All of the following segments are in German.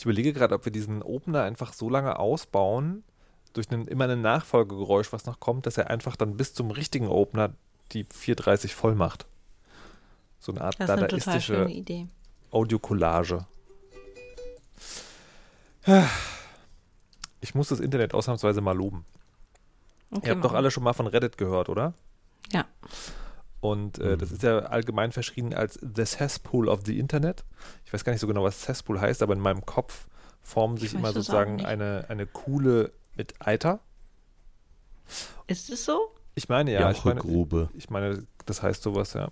Ich überlege gerade, ob wir diesen Opener einfach so lange ausbauen, durch einen, immer ein Nachfolgegeräusch, was noch kommt, dass er einfach dann bis zum richtigen Opener die 430 voll macht. So eine Art Das dadaistische. Audiocollage. Ich muss das Internet ausnahmsweise mal loben. Okay, Ihr habt doch alle schon mal von Reddit gehört, oder? Ja. Und äh, das ist ja allgemein verschrien als The Cesspool of the Internet. Ich weiß gar nicht so genau, was Cesspool heißt, aber in meinem Kopf formen sich Ich immer sozusagen eine, eine Kuhle mit Eiter. Ist es so? Ich meine ja, ich meine, Jauchegrube. ich meine, das heißt sowas, ja.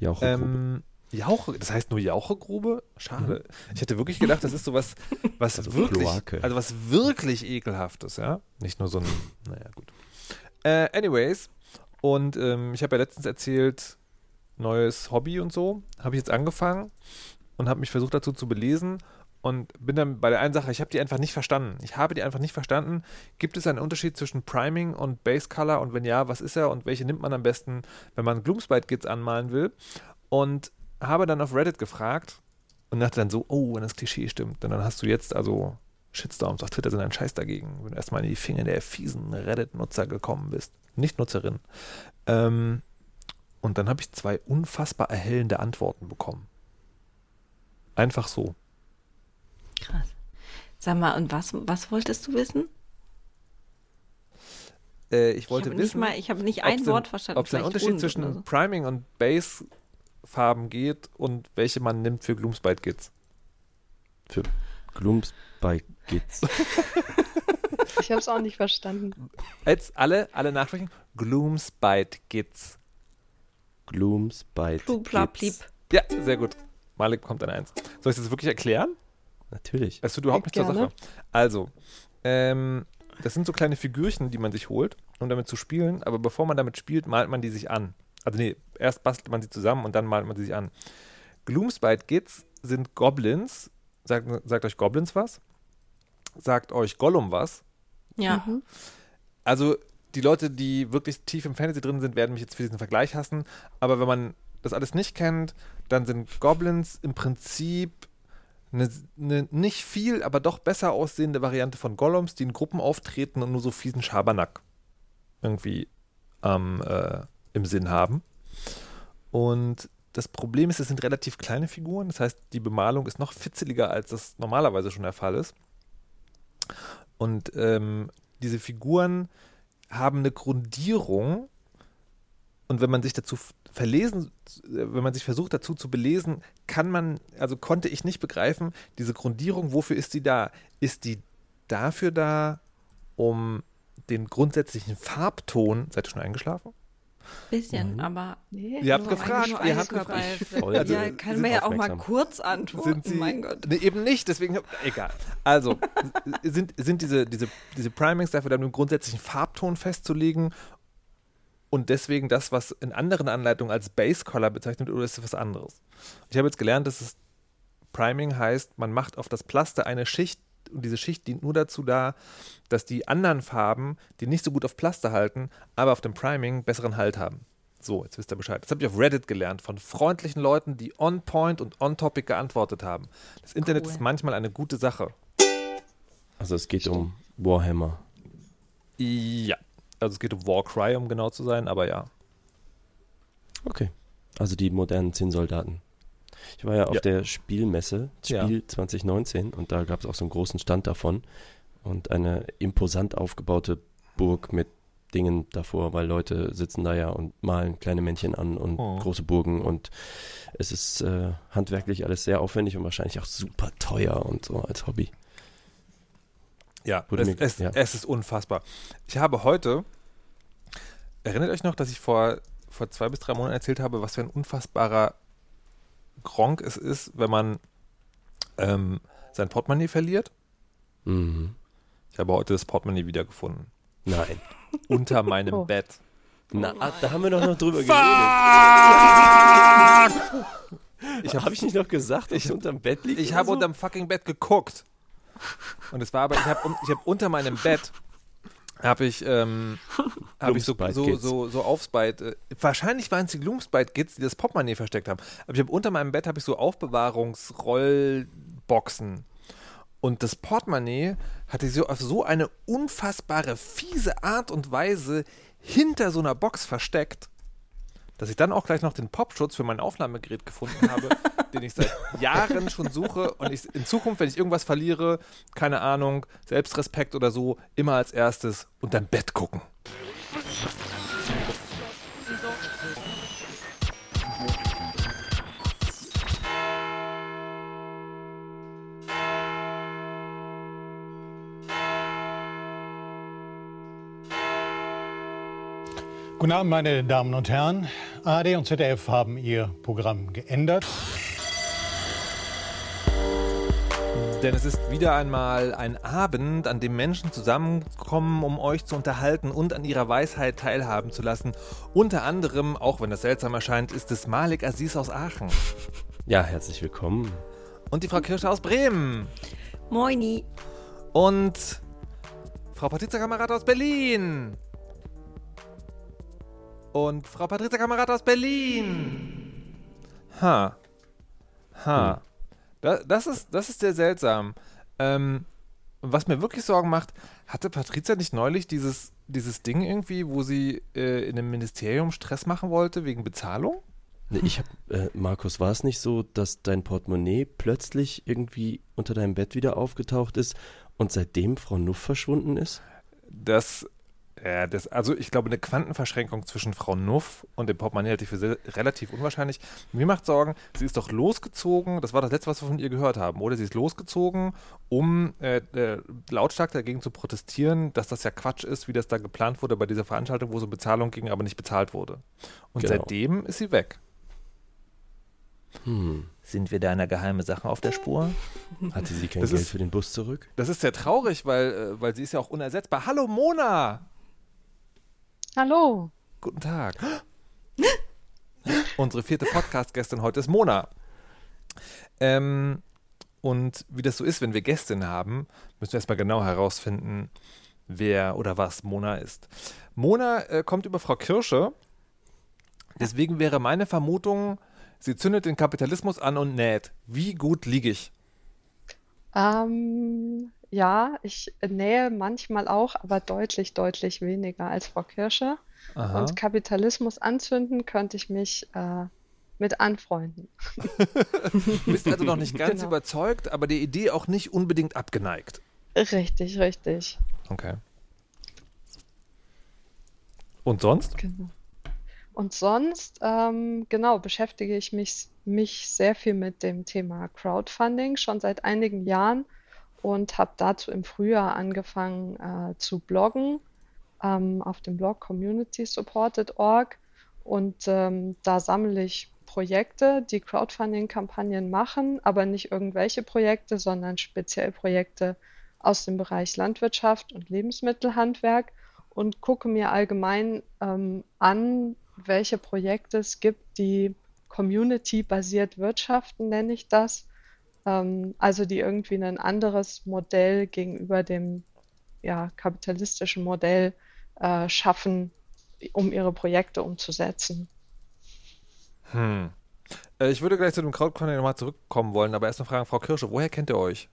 Jauchegrube. Ähm, Jauche, das heißt nur Jauchegrube? Schade. Ich hätte wirklich gedacht, das ist sowas, was Also wirklich, Kloake. also was wirklich ekelhaftes, ja. Nicht nur so ein, naja, gut. Äh, anyways, und ähm, ich habe ja letztens erzählt, neues Hobby und so, habe ich jetzt angefangen und habe mich versucht dazu zu belesen und bin dann bei der einen Sache, ich habe die einfach nicht verstanden. Ich habe die einfach nicht verstanden. Gibt es einen Unterschied zwischen Priming und Base Color und wenn ja, was ist er und welche nimmt man am besten, wenn man Gloomspite Gits anmalen will? Und habe dann auf Reddit gefragt und dachte dann so, oh, wenn das Klischee stimmt, dann hast du jetzt also Shitstorms auf Twitter sind ein Scheiß dagegen, wenn du erstmal in die Finger der fiesen Reddit-Nutzer gekommen bist. Nicht Nutzerin. Ähm, und dann habe ich zwei unfassbar erhellende Antworten bekommen. Einfach so. Krass. Sag mal, und was, was wolltest du wissen? Äh, ich wollte ich habe nicht, wissen, mal- ich habe nicht ob ein es Wort verstanden. ob es einen Unterschied zwischen so. Priming und Base-Farben geht und welche man nimmt für Gloomspite-Gits. Für Glooms bei Gits. Ich habe es auch nicht verstanden. Jetzt alle, alle nachsprechen. Gloomspite-Gits. Glooms bei Plupla-plip. Ja, sehr gut. Malik bekommt eine Eins. Soll ich das wirklich erklären? Natürlich. Es tut überhaupt nicht zur. Sache. Also, ähm, das sind so kleine Figürchen, die man sich holt, um damit zu spielen. Aber bevor man damit spielt, malt man die sich an. Also nee, erst bastelt man sie zusammen und dann malt man sie sich an. Gloomspite Gits sind Goblins. Sagt, sagt euch Goblins was? Sagt euch Gollum was? Ja. Mhm. Also die Leute, die wirklich tief im Fantasy drin sind, werden mich jetzt für diesen Vergleich hassen. Aber wenn man das alles nicht kennt, dann sind Goblins im Prinzip eine, eine nicht viel, aber doch besser aussehende Variante von Gollums, die in Gruppen auftreten und nur so fiesen Schabernack irgendwie ähm, äh, im Sinn haben. Und das Problem ist, es sind relativ kleine Figuren. Das heißt, die Bemalung ist noch fitzeliger, als das normalerweise schon der Fall ist. Und ähm, diese Figuren haben eine Grundierung. Und wenn man sich dazu verlesen, äh, wenn man sich versucht dazu zu belesen, kann man, also konnte ich nicht begreifen, diese Grundierung, wofür ist die da? Ist die dafür da, um den grundsätzlichen Farbton, seid ihr schon eingeschlafen? Bisschen, Nein. aber. Nee. Ihr habt gefragt, nur ihr habt gefragt. Voll. Also, ja, kann man ja auch mal kurz antworten. sind sie, mein Gott. Nee, eben nicht, deswegen, hab- egal. Also, sind, sind diese, diese, diese Primings dafür dann, den grundsätzlichen Farbton festzulegen und deswegen das, was in anderen Anleitungen als Base Color bezeichnet, oder ist es was anderes? Ich habe jetzt gelernt, dass es Priming heißt, man macht auf das Plaster eine Schicht und diese Schicht dient nur dazu da, dass die anderen Farben, die nicht so gut auf Plaster halten, aber auf dem Priming besseren Halt haben. So, jetzt wisst ihr Bescheid. Das habe ich auf Reddit gelernt von freundlichen Leuten, die on point und on topic geantwortet haben. Das Internet Cool. ist manchmal eine gute Sache. Also es geht um Warhammer. Ja. Also es geht um Warcry, um genau zu sein, aber ja. Okay. Also die modernen Zinnsoldaten. Ich war ja auf Ja. der Spielmesse, Ja. Spiel 2019, und da gab es auch so einen großen Stand davon und eine imposant aufgebaute Burg mit Dingen davor, weil Leute sitzen da ja und malen kleine Männchen an und Oh. große Burgen und es ist äh, handwerklich alles sehr aufwendig und wahrscheinlich auch super teuer und so als Hobby. Ja, es, mir- es, ja. es ist unfassbar. Ich habe heute, erinnert euch noch, dass ich vor, vor zwei bis drei Monaten erzählt habe, was für ein unfassbarer Gronk es ist, wenn man ähm, sein Portemonnaie verliert? Mhm. Ich habe heute das Portemonnaie wiedergefunden. Nein. Unter meinem Oh. Bett. Na, ah, da haben wir doch noch drüber geredet. Ich Habe ich nicht noch gesagt, dass ich- es unterm Bett liegt? Ich habe so? unterm fucking Bett geguckt. Und es war aber, ich habe ich hab unter meinem Bett habe ich, ähm, habe ich so, so, so, so Aufspite, äh, wahrscheinlich waren es die Gloomspite Kids, die das Portemonnaie versteckt haben. Aber ich habe unter meinem Bett habe ich so Aufbewahrungsrollboxen. Und das Portemonnaie hatte sie auf so eine unfassbare, fiese Art und Weise hinter so einer Box versteckt, dass ich dann auch gleich noch den Popschutz für mein Aufnahmegerät gefunden habe, den ich seit Jahren schon suche und ich in Zukunft, wenn ich irgendwas verliere, keine Ahnung, Selbstrespekt oder so, immer als erstes unterm Bett gucken. Guten Abend, meine Damen und Herren. ARD und ZDF haben ihr Programm geändert. Denn es ist wieder einmal ein Abend, an dem Menschen zusammenkommen, um euch zu unterhalten und an ihrer Weisheit teilhaben zu lassen. Unter anderem, auch wenn das seltsam erscheint, ist es Malik Aziz aus Aachen. Ja, herzlich willkommen. Und die Frau Kirsche aus Bremen. Moini. Und Frau Patrizia Kamerad aus Berlin. Und Frau Patrizia Kamerad aus Berlin. Ha. Ha. Da, das, ist, das ist sehr seltsam. Ähm, was mir wirklich Sorgen macht, hatte Patrizia nicht neulich dieses, dieses Ding irgendwie, wo sie äh, in einem Ministerium Stress machen wollte wegen Bezahlung? Nee, ich hab, äh, Markus, war es nicht so, dass dein Portemonnaie plötzlich irgendwie unter deinem Bett wieder aufgetaucht ist und seitdem Frau Nuff verschwunden ist? Das, ja, das, also ich glaube, eine Quantenverschränkung zwischen Frau Nuff und dem Portemonnaie halte ich für sehr, relativ unwahrscheinlich. Mir macht Sorgen, sie ist doch losgezogen, das war das letzte, was wir von ihr gehört haben, oder? Sie ist losgezogen, um äh, äh, lautstark dagegen zu protestieren, dass das ja Quatsch ist, wie das da geplant wurde bei dieser Veranstaltung, wo so Bezahlung ging, aber nicht bezahlt wurde. Und Genau. seitdem ist sie weg. Hm. Sind wir da einer geheime Sache auf der Spur? Hatte sie kein Das Geld ist- für den Bus zurück? Das ist sehr traurig, weil, äh, weil sie ist ja auch unersetzbar. Hallo Mona! Hallo. Guten Tag. Unsere vierte Podcast-Gästin heute ist Mona. Ähm, und wie das so ist, wenn wir Gästin haben, müssen wir erstmal genau herausfinden, wer oder was Mona ist. Mona äh, kommt über Frau Kirsche. Deswegen wäre meine Vermutung, sie zündet den Kapitalismus an und näht. Wie gut liege ich? Ähm, ja, ich nähe manchmal auch, aber deutlich, deutlich weniger als Frau Kirsche. Aha. Und Kapitalismus anzünden könnte ich mich äh, mit anfreunden. Du bist also noch nicht ganz Genau. überzeugt, aber der Idee auch nicht unbedingt abgeneigt. Richtig, richtig. Okay. Und sonst? Genau. Und sonst, ähm, genau, beschäftige ich mich, mich sehr viel mit dem Thema Crowdfunding schon seit einigen Jahren und habe dazu im Frühjahr angefangen äh, zu bloggen ähm, auf dem Blog communitysupported.org und ähm, da sammle ich Projekte, die Crowdfunding-Kampagnen machen, aber nicht irgendwelche Projekte, sondern speziell Projekte aus dem Bereich Landwirtschaft und Lebensmittelhandwerk und gucke mir allgemein ähm, an, welche Projekte es gibt, die community-basiert wirtschaften, nenne ich das. Ähm, also die irgendwie ein anderes Modell gegenüber dem ja, kapitalistischen Modell äh, schaffen, um ihre Projekte umzusetzen. Hm. Äh, Ich würde gleich zu dem Crowdfunding nochmal zurückkommen wollen, aber erst mal fragen, Frau Kirsche, woher kennt ihr euch?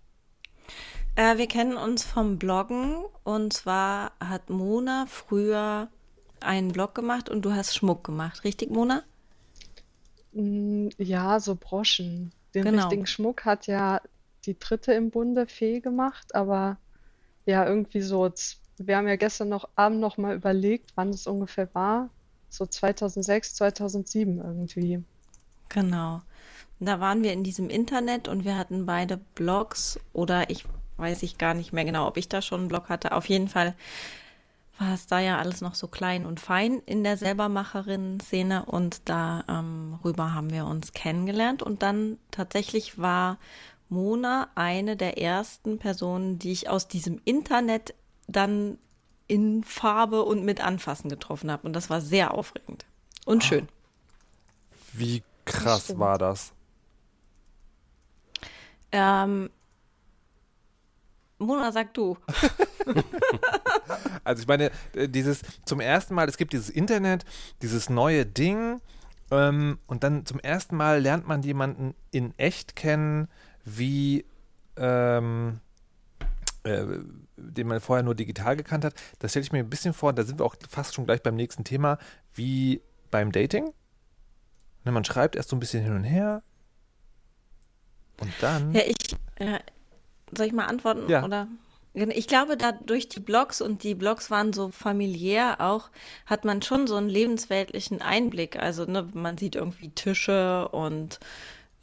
Äh, wir kennen uns vom Bloggen und zwar hat Mona früher einen Blog gemacht und du hast Schmuck gemacht, richtig, Mona? Mm, Ja, so Broschen. Den Genau. richtigen Schmuck hat ja die dritte im Bunde Fee gemacht, aber ja, irgendwie so, wir haben ja gestern noch Abend noch mal überlegt, wann es ungefähr war. So 2006, 2007 irgendwie. Genau. Da waren wir in diesem Internet und wir hatten beide Blogs oder ich weiß ich gar nicht mehr genau, ob ich da schon einen Blog hatte. Auf jeden Fall war es da ja alles noch so klein und fein in der Selbermacherin-Szene und da ähm, rüber haben wir uns kennengelernt und dann tatsächlich war Mona eine der ersten Personen, die ich aus diesem Internet dann in Farbe und mit Anfassen getroffen habe und das war sehr aufregend und schön. Wie krass stimmt. war das? Ähm, Mona, sag du. Also ich meine, äh, dieses zum ersten Mal, es gibt dieses Internet, dieses neue Ding ähm, und dann zum ersten Mal lernt man jemanden in echt kennen, wie, ähm, äh, den man vorher nur digital gekannt hat, das stelle ich mir ein bisschen vor, da sind wir auch fast schon gleich beim nächsten Thema, wie beim Dating. Ne, man schreibt erst so ein bisschen hin und her und dann. Ja, ich. Ja, soll ich mal antworten? Ja. Oder? Ich glaube, da durch die Blogs und die Blogs waren so familiär auch, hat man schon so einen lebensweltlichen Einblick. Also ne, man sieht irgendwie Tische und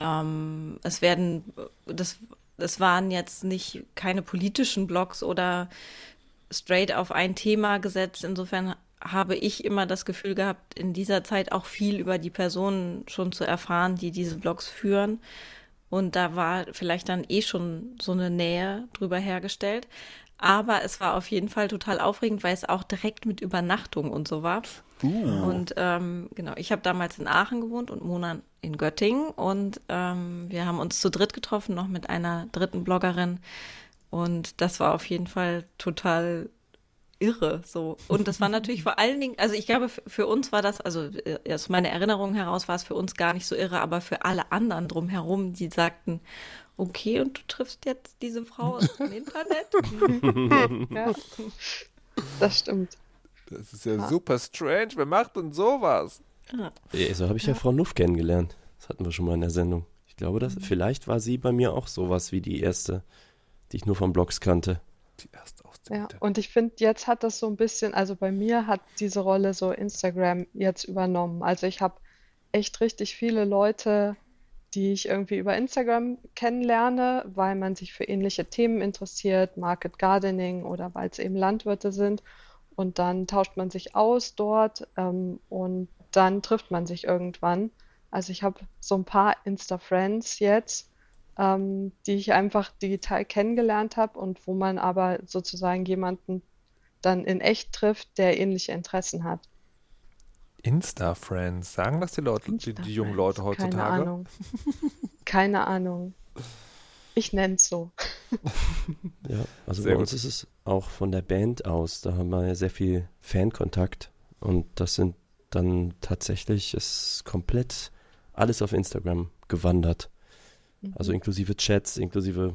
ähm, es werden, das, das waren jetzt nicht keine politischen Blogs oder straight auf ein Thema gesetzt. Insofern habe ich immer das Gefühl gehabt, in dieser Zeit auch viel über die Personen schon zu erfahren, die diese Blogs führen. Und da war vielleicht dann eh schon so eine Nähe drüber hergestellt. Aber es war auf jeden Fall total aufregend, weil es auch direkt mit Übernachtung und so war. Uh. Und ähm, genau, ich habe damals in Aachen gewohnt und Mona in Göttingen. Und ähm, wir haben uns zu dritt getroffen, noch mit einer dritten Bloggerin. Und das war auf jeden Fall total irre so. Und das war natürlich vor allen Dingen, also ich glaube, für uns war das, also äh, aus meiner Erinnerung heraus war es für uns gar nicht so irre, aber für alle anderen drumherum, die sagten, okay, und du triffst jetzt diese Frau aus dem Internet? Ja, das stimmt. Das ist ja super strange. Wer macht denn sowas? Äh, So habe ich ja. Frau Nuff kennengelernt. Das hatten wir schon mal in der Sendung. Ich glaube, dass vielleicht war sie bei mir auch sowas wie die erste, die ich nur von Blogs kannte. Die erste Ja, und ich finde, jetzt hat das so ein bisschen, also bei mir hat diese Rolle so Instagram jetzt übernommen. Also ich habe echt richtig viele Leute, die ich irgendwie über Instagram kennenlerne, weil man sich für ähnliche Themen interessiert, Market Gardening oder weil es eben Landwirte sind. Und dann tauscht man sich aus dort ähm, und dann trifft man sich irgendwann. Also ich habe so ein paar Insta-Friends jetzt, ähm, die ich einfach digital kennengelernt habe und wo man aber sozusagen jemanden dann in echt trifft, der ähnliche Interessen hat. Insta-Friends, sagen das die Leute, die, die jungen Leute Keine heutzutage? Ahnung. Keine Ahnung. Ich nenne es so. Ja, also Sehr bei gut. uns ist es auch von der Band aus, da haben wir ja sehr viel Fankontakt und das sind dann tatsächlich ist komplett alles auf Instagram gewandert. Also inklusive Chats, inklusive,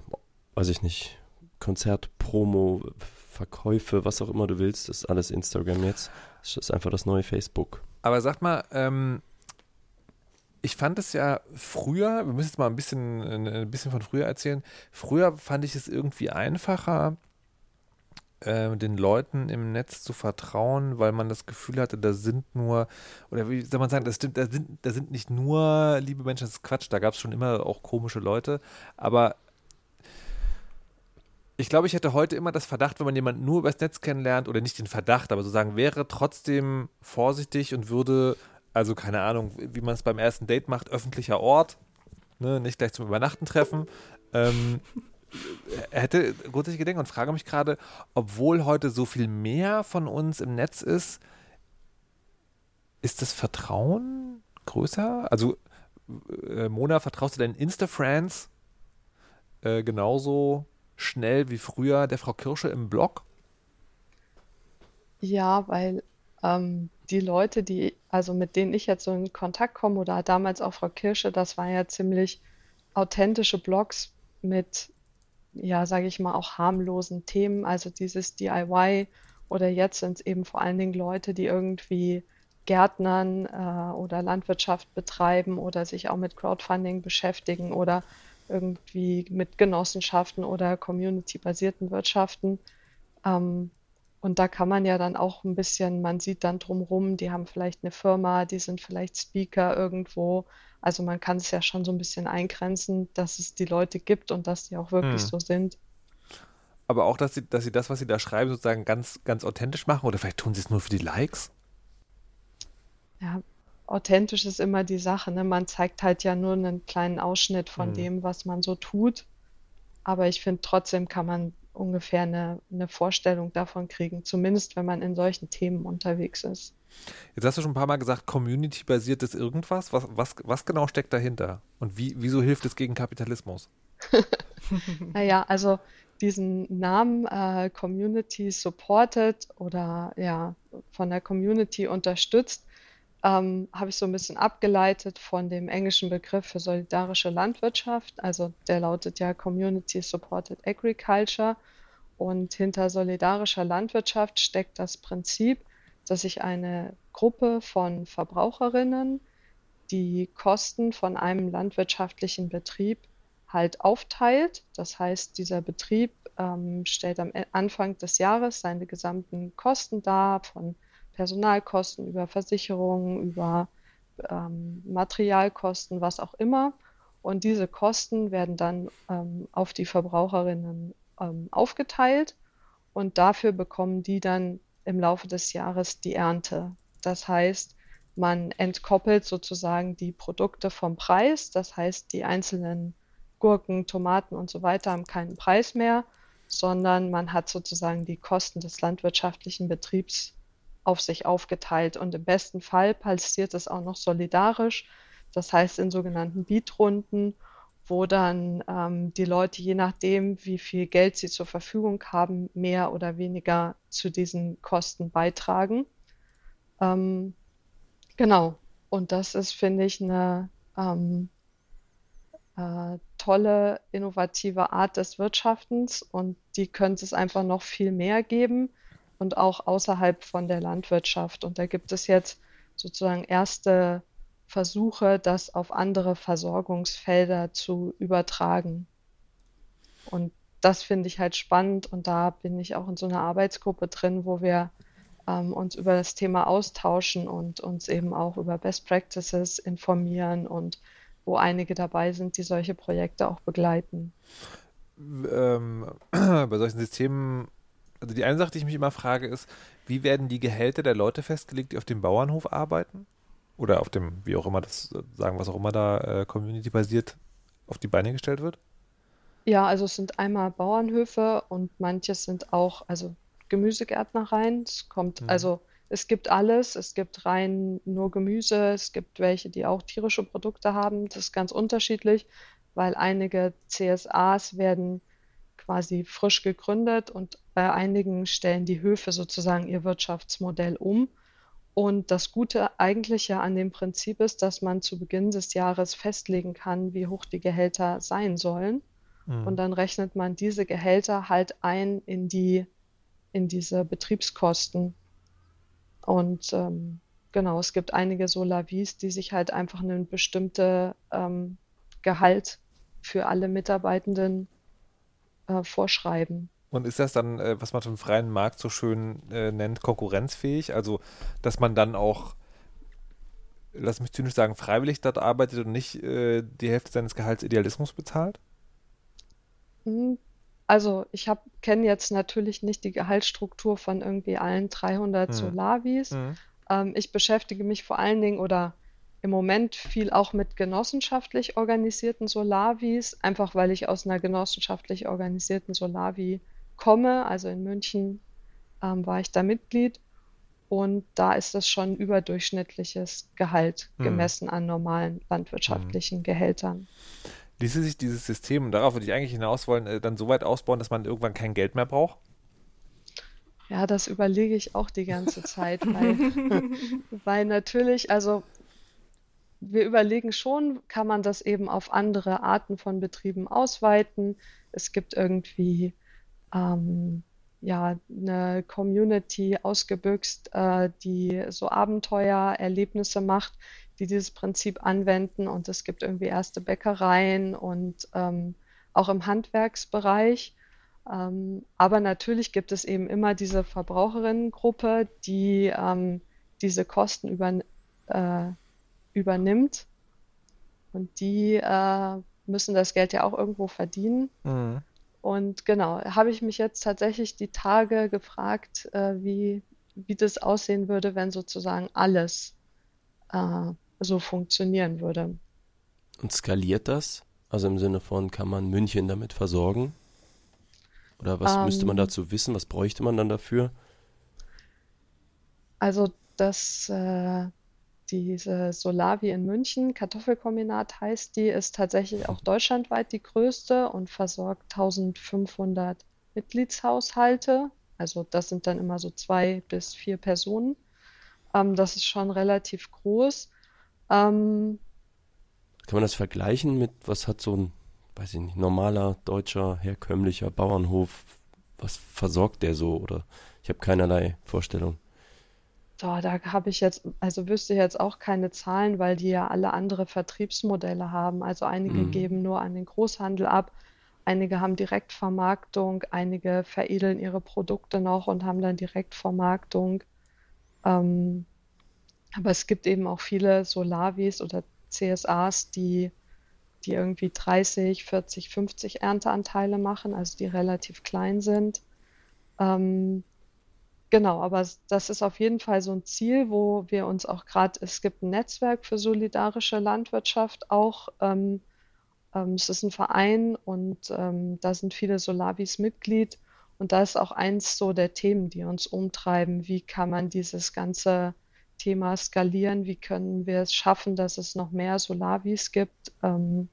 weiß ich nicht, Konzert, Promo, Verkäufe, was auch immer du willst, ist alles Instagram jetzt. Das ist einfach das neue Facebook. Aber sag mal, ähm, ich fand es ja früher, wir müssen jetzt mal ein bisschen, ein bisschen von früher erzählen. Früher fand ich es irgendwie einfacher, äh, den Leuten im Netz zu vertrauen, weil man das Gefühl hatte, da sind nur, oder wie soll man sagen, das stimmt, da sind, da sind nicht nur liebe Menschen, das ist Quatsch, da gab es schon immer auch komische Leute, aber ich glaube, ich hätte heute immer das Verdacht, wenn man jemanden nur übers Netz kennenlernt, oder nicht den Verdacht, aber sozusagen wäre trotzdem vorsichtig und würde, also keine Ahnung, wie man es beim ersten Date macht, öffentlicher Ort, ne, nicht gleich zum Übernachten treffen, ähm, hätte grundsätzlich gedenkt und frage mich gerade, obwohl heute so viel mehr von uns im Netz ist, ist das Vertrauen größer? Also, äh, Mona, vertraust du deinen Insta-Friends äh, genauso schnell wie früher der Frau Kirsche im Blog? Ja, weil ähm, die Leute, die, also mit denen ich jetzt so in Kontakt komme, oder damals auch Frau Kirsche, das waren ja ziemlich authentische Blogs mit, ja, sage ich mal, auch harmlosen Themen. Also dieses DIY oder jetzt sind es eben vor allen Dingen Leute, die irgendwie Gärtnern äh, oder Landwirtschaft betreiben oder sich auch mit Crowdfunding beschäftigen oder irgendwie mit Genossenschaften oder community-basierten Wirtschaften. Ähm, und da kann man ja dann auch ein bisschen, man sieht dann drumrum, die haben vielleicht eine Firma, die sind vielleicht Speaker irgendwo. Also man kann es ja schon so ein bisschen eingrenzen, dass es die Leute gibt und dass die auch wirklich Hm. so sind. Aber auch, dass sie, dass sie das, was sie da schreiben, sozusagen ganz, ganz authentisch machen oder vielleicht tun sie es nur für die Likes? Ja, authentisch ist immer die Sache, ne? Man zeigt halt ja nur einen kleinen Ausschnitt von Mhm. dem, was man so tut. Aber ich finde, trotzdem kann man ungefähr eine, eine Vorstellung davon kriegen, zumindest wenn man in solchen Themen unterwegs ist. Jetzt hast du schon ein paar Mal gesagt, community-basiertes irgendwas. Was, was, was genau steckt dahinter? Und wie, wieso hilft es gegen Kapitalismus? Naja, also diesen Namen äh, Community Supported oder ja, von der Community unterstützt, ähm, habe ich so ein bisschen abgeleitet von dem englischen Begriff für solidarische Landwirtschaft. Also der lautet ja Community Supported Agriculture. Und hinter solidarischer Landwirtschaft steckt das Prinzip, dass sich eine Gruppe von Verbraucherinnen die Kosten von einem landwirtschaftlichen Betrieb halt aufteilt. Das heißt, dieser Betrieb ähm, stellt am e-, Anfang des Jahres seine gesamten Kosten dar, von Personalkosten über Versicherungen, über ähm, Materialkosten, was auch immer. Und diese Kosten werden dann ähm, auf die Verbraucherinnen ähm, aufgeteilt und dafür bekommen die dann im Laufe des Jahres die Ernte. Das heißt, man entkoppelt sozusagen die Produkte vom Preis. Das heißt, die einzelnen Gurken, Tomaten und so weiter haben keinen Preis mehr, sondern man hat sozusagen die Kosten des landwirtschaftlichen Betriebs auf sich aufgeteilt. Und im besten Fall passiert es auch noch solidarisch, das heißt in sogenannten Beatrunden, wo dann ähm, die Leute, je nachdem, wie viel Geld sie zur Verfügung haben, mehr oder weniger zu diesen Kosten beitragen. Ähm, genau. Und das ist, finde ich, eine ähm, äh, tolle, innovative Art des Wirtschaftens und die könnte es einfach noch viel mehr geben und auch außerhalb von der Landwirtschaft. Und da gibt es jetzt sozusagen erste Versuche, das auf andere Versorgungsfelder zu übertragen. Und das finde ich halt spannend und da bin ich auch in so einer Arbeitsgruppe drin, wo wir ähm, uns über das Thema austauschen und uns eben auch über Best Practices informieren und wo einige dabei sind, die solche Projekte auch begleiten. Ähm, bei solchen Systemen, also die eine Sache, die ich mich immer frage, ist, wie werden die Gehälter der Leute festgelegt, die auf dem Bauernhof arbeiten? Oder auf dem, wie auch immer das sagen, was auch immer da äh, community-basiert auf die Beine gestellt wird? Ja, also es sind einmal Bauernhöfe und manches sind auch, also Gemüsegärtnereien. Es kommt, mhm. also es gibt alles. Es gibt rein nur Gemüse, es gibt welche, die auch tierische Produkte haben. Das ist ganz unterschiedlich, weil einige CSAs werden quasi frisch gegründet und bei einigen stellen die Höfe sozusagen ihr Wirtschaftsmodell um. Und das Gute eigentlich ja an dem Prinzip ist, dass man zu Beginn des Jahres festlegen kann, wie hoch die Gehälter sein sollen. Mhm. Und dann rechnet man diese Gehälter halt ein in die, in diese Betriebskosten. Und ähm, genau, es gibt einige Solavis, die sich halt einfach ein bestimmtes ähm, Gehalt für alle Mitarbeitenden äh, vorschreiben. Und ist das dann, äh, was man vom freien Markt so schön äh, nennt, konkurrenzfähig? Also, dass man dann auch, lass mich zynisch sagen, freiwillig dort arbeitet und nicht äh, die Hälfte seines Gehalts Idealismus bezahlt? Hm, also ich kenne jetzt natürlich nicht die Gehaltsstruktur von irgendwie allen 300 mhm. Solavis. Mhm. Ähm, ich beschäftige mich vor allen Dingen oder im Moment viel auch mit genossenschaftlich organisierten Solavis, einfach weil ich aus einer genossenschaftlich organisierten Solavi komme. Also in München ähm, war ich da Mitglied und da ist das schon überdurchschnittliches Gehalt mhm. gemessen an normalen landwirtschaftlichen mhm. Gehältern ließe sich dieses System, und darauf würde ich eigentlich hinaus wollen, äh, dann so weit ausbauen, dass man irgendwann kein Geld mehr braucht? Ja, das überlege ich auch die ganze Zeit, weil, weil natürlich, also wir überlegen schon, kann man das eben auf andere Arten von Betrieben ausweiten. Es gibt irgendwie ähm, ja eine Community ausgebüxt, äh, die so Abenteuererlebnisse macht, die dieses Prinzip anwenden. Und es gibt irgendwie erste Bäckereien und ähm, auch im Handwerksbereich. Ähm, aber natürlich gibt es eben immer diese Verbraucherinnengruppe, die ähm, diese Kosten über, äh, übernimmt. Und die äh, müssen das Geld ja auch irgendwo verdienen. Mhm. Und genau, habe ich mich jetzt tatsächlich die Tage gefragt, äh, wie, wie das aussehen würde, wenn sozusagen alles äh, so funktionieren würde. Und skaliert das? Also im Sinne von, kann man München damit versorgen? Oder was ähm, müsste man dazu wissen? Was bräuchte man dann dafür? Also das, äh, diese Solavi in München, Kartoffelkombinat heißt die, ist tatsächlich auch deutschlandweit die größte und versorgt 1500 Mitgliedshaushalte. Also das sind dann immer so zwei bis vier Personen. Ähm, das ist schon relativ groß. Ähm, Kann man das vergleichen mit, was hat so ein, weiß ich nicht, normaler deutscher, herkömmlicher Bauernhof, was versorgt der so? Oder ich habe keinerlei Vorstellung. So, da habe ich jetzt, also wüsste ich jetzt auch keine Zahlen, weil die ja alle andere Vertriebsmodelle haben. Also einige Mhm. geben nur an den Großhandel ab, einige haben Direktvermarktung, einige veredeln ihre Produkte noch und haben dann Direktvermarktung. Ähm, aber es gibt eben auch viele Solavis oder CSAs, die, die irgendwie 30, 40, 50 Ernteanteile machen, also die relativ klein sind. Ähm, Genau, aber das ist auf jeden Fall so ein Ziel, wo wir uns auch gerade, es gibt ein Netzwerk für solidarische Landwirtschaft auch. Ähm, ähm, es ist ein Verein und ähm, da sind viele Solavis Mitglied. Und da ist auch eins so der Themen, die uns umtreiben. Wie kann man dieses ganze Thema skalieren? Wie können wir es schaffen, dass es noch mehr Solavis gibt ähm,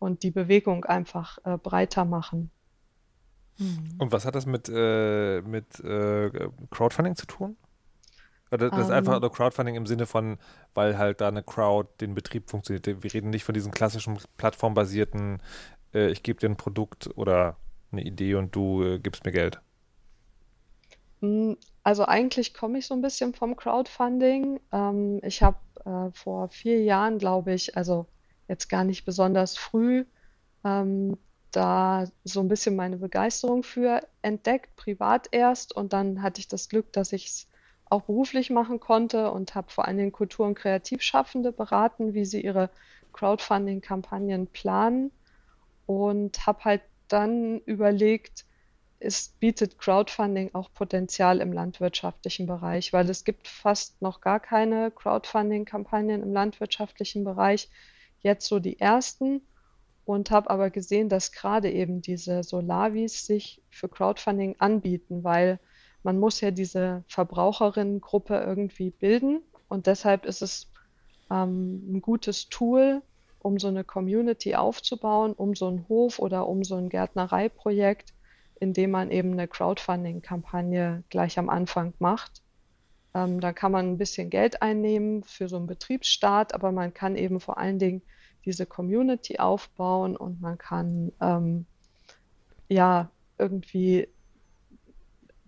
und die Bewegung einfach äh, breiter machen? Hm. Und was hat das mit, äh, mit äh, Crowdfunding zu tun? Oder das ist einfach Ähm, nur Crowdfunding im Sinne von, weil halt da eine Crowd den Betrieb funktioniert. Wir reden nicht von diesen klassischen plattformbasierten, äh, ich gebe dir ein Produkt oder eine Idee und du äh, gibst mir Geld. Mm, Also eigentlich komme ich so ein bisschen vom Crowdfunding. Ähm, ich habe äh, vor vier Jahren, glaube ich, also jetzt gar nicht besonders früh, ähm, da so ein bisschen meine Begeisterung für entdeckt, privat erst. Und dann hatte ich das Glück, dass ich es auch beruflich machen konnte und habe vor allen Dingen Kultur- und Kreativschaffende beraten, wie sie ihre Crowdfunding-Kampagnen planen und habe halt dann überlegt, es bietet Crowdfunding auch Potenzial im landwirtschaftlichen Bereich, weil es gibt fast noch gar keine Crowdfunding-Kampagnen im landwirtschaftlichen Bereich. Jetzt so die ersten und habe aber gesehen, dass gerade eben diese Solavis sich für Crowdfunding anbieten, weil man muss ja diese Verbraucherinnengruppe irgendwie bilden und deshalb ist es ähm, ein gutes Tool, um so eine Community aufzubauen, um so einen Hof oder um so ein Gärtnereiprojekt, in dem man eben eine Crowdfunding-Kampagne gleich am Anfang macht. Ähm, da kann man ein bisschen Geld einnehmen für so einen Betriebsstart, aber man kann eben vor allen Dingen diese Community aufbauen und man kann ähm, ja irgendwie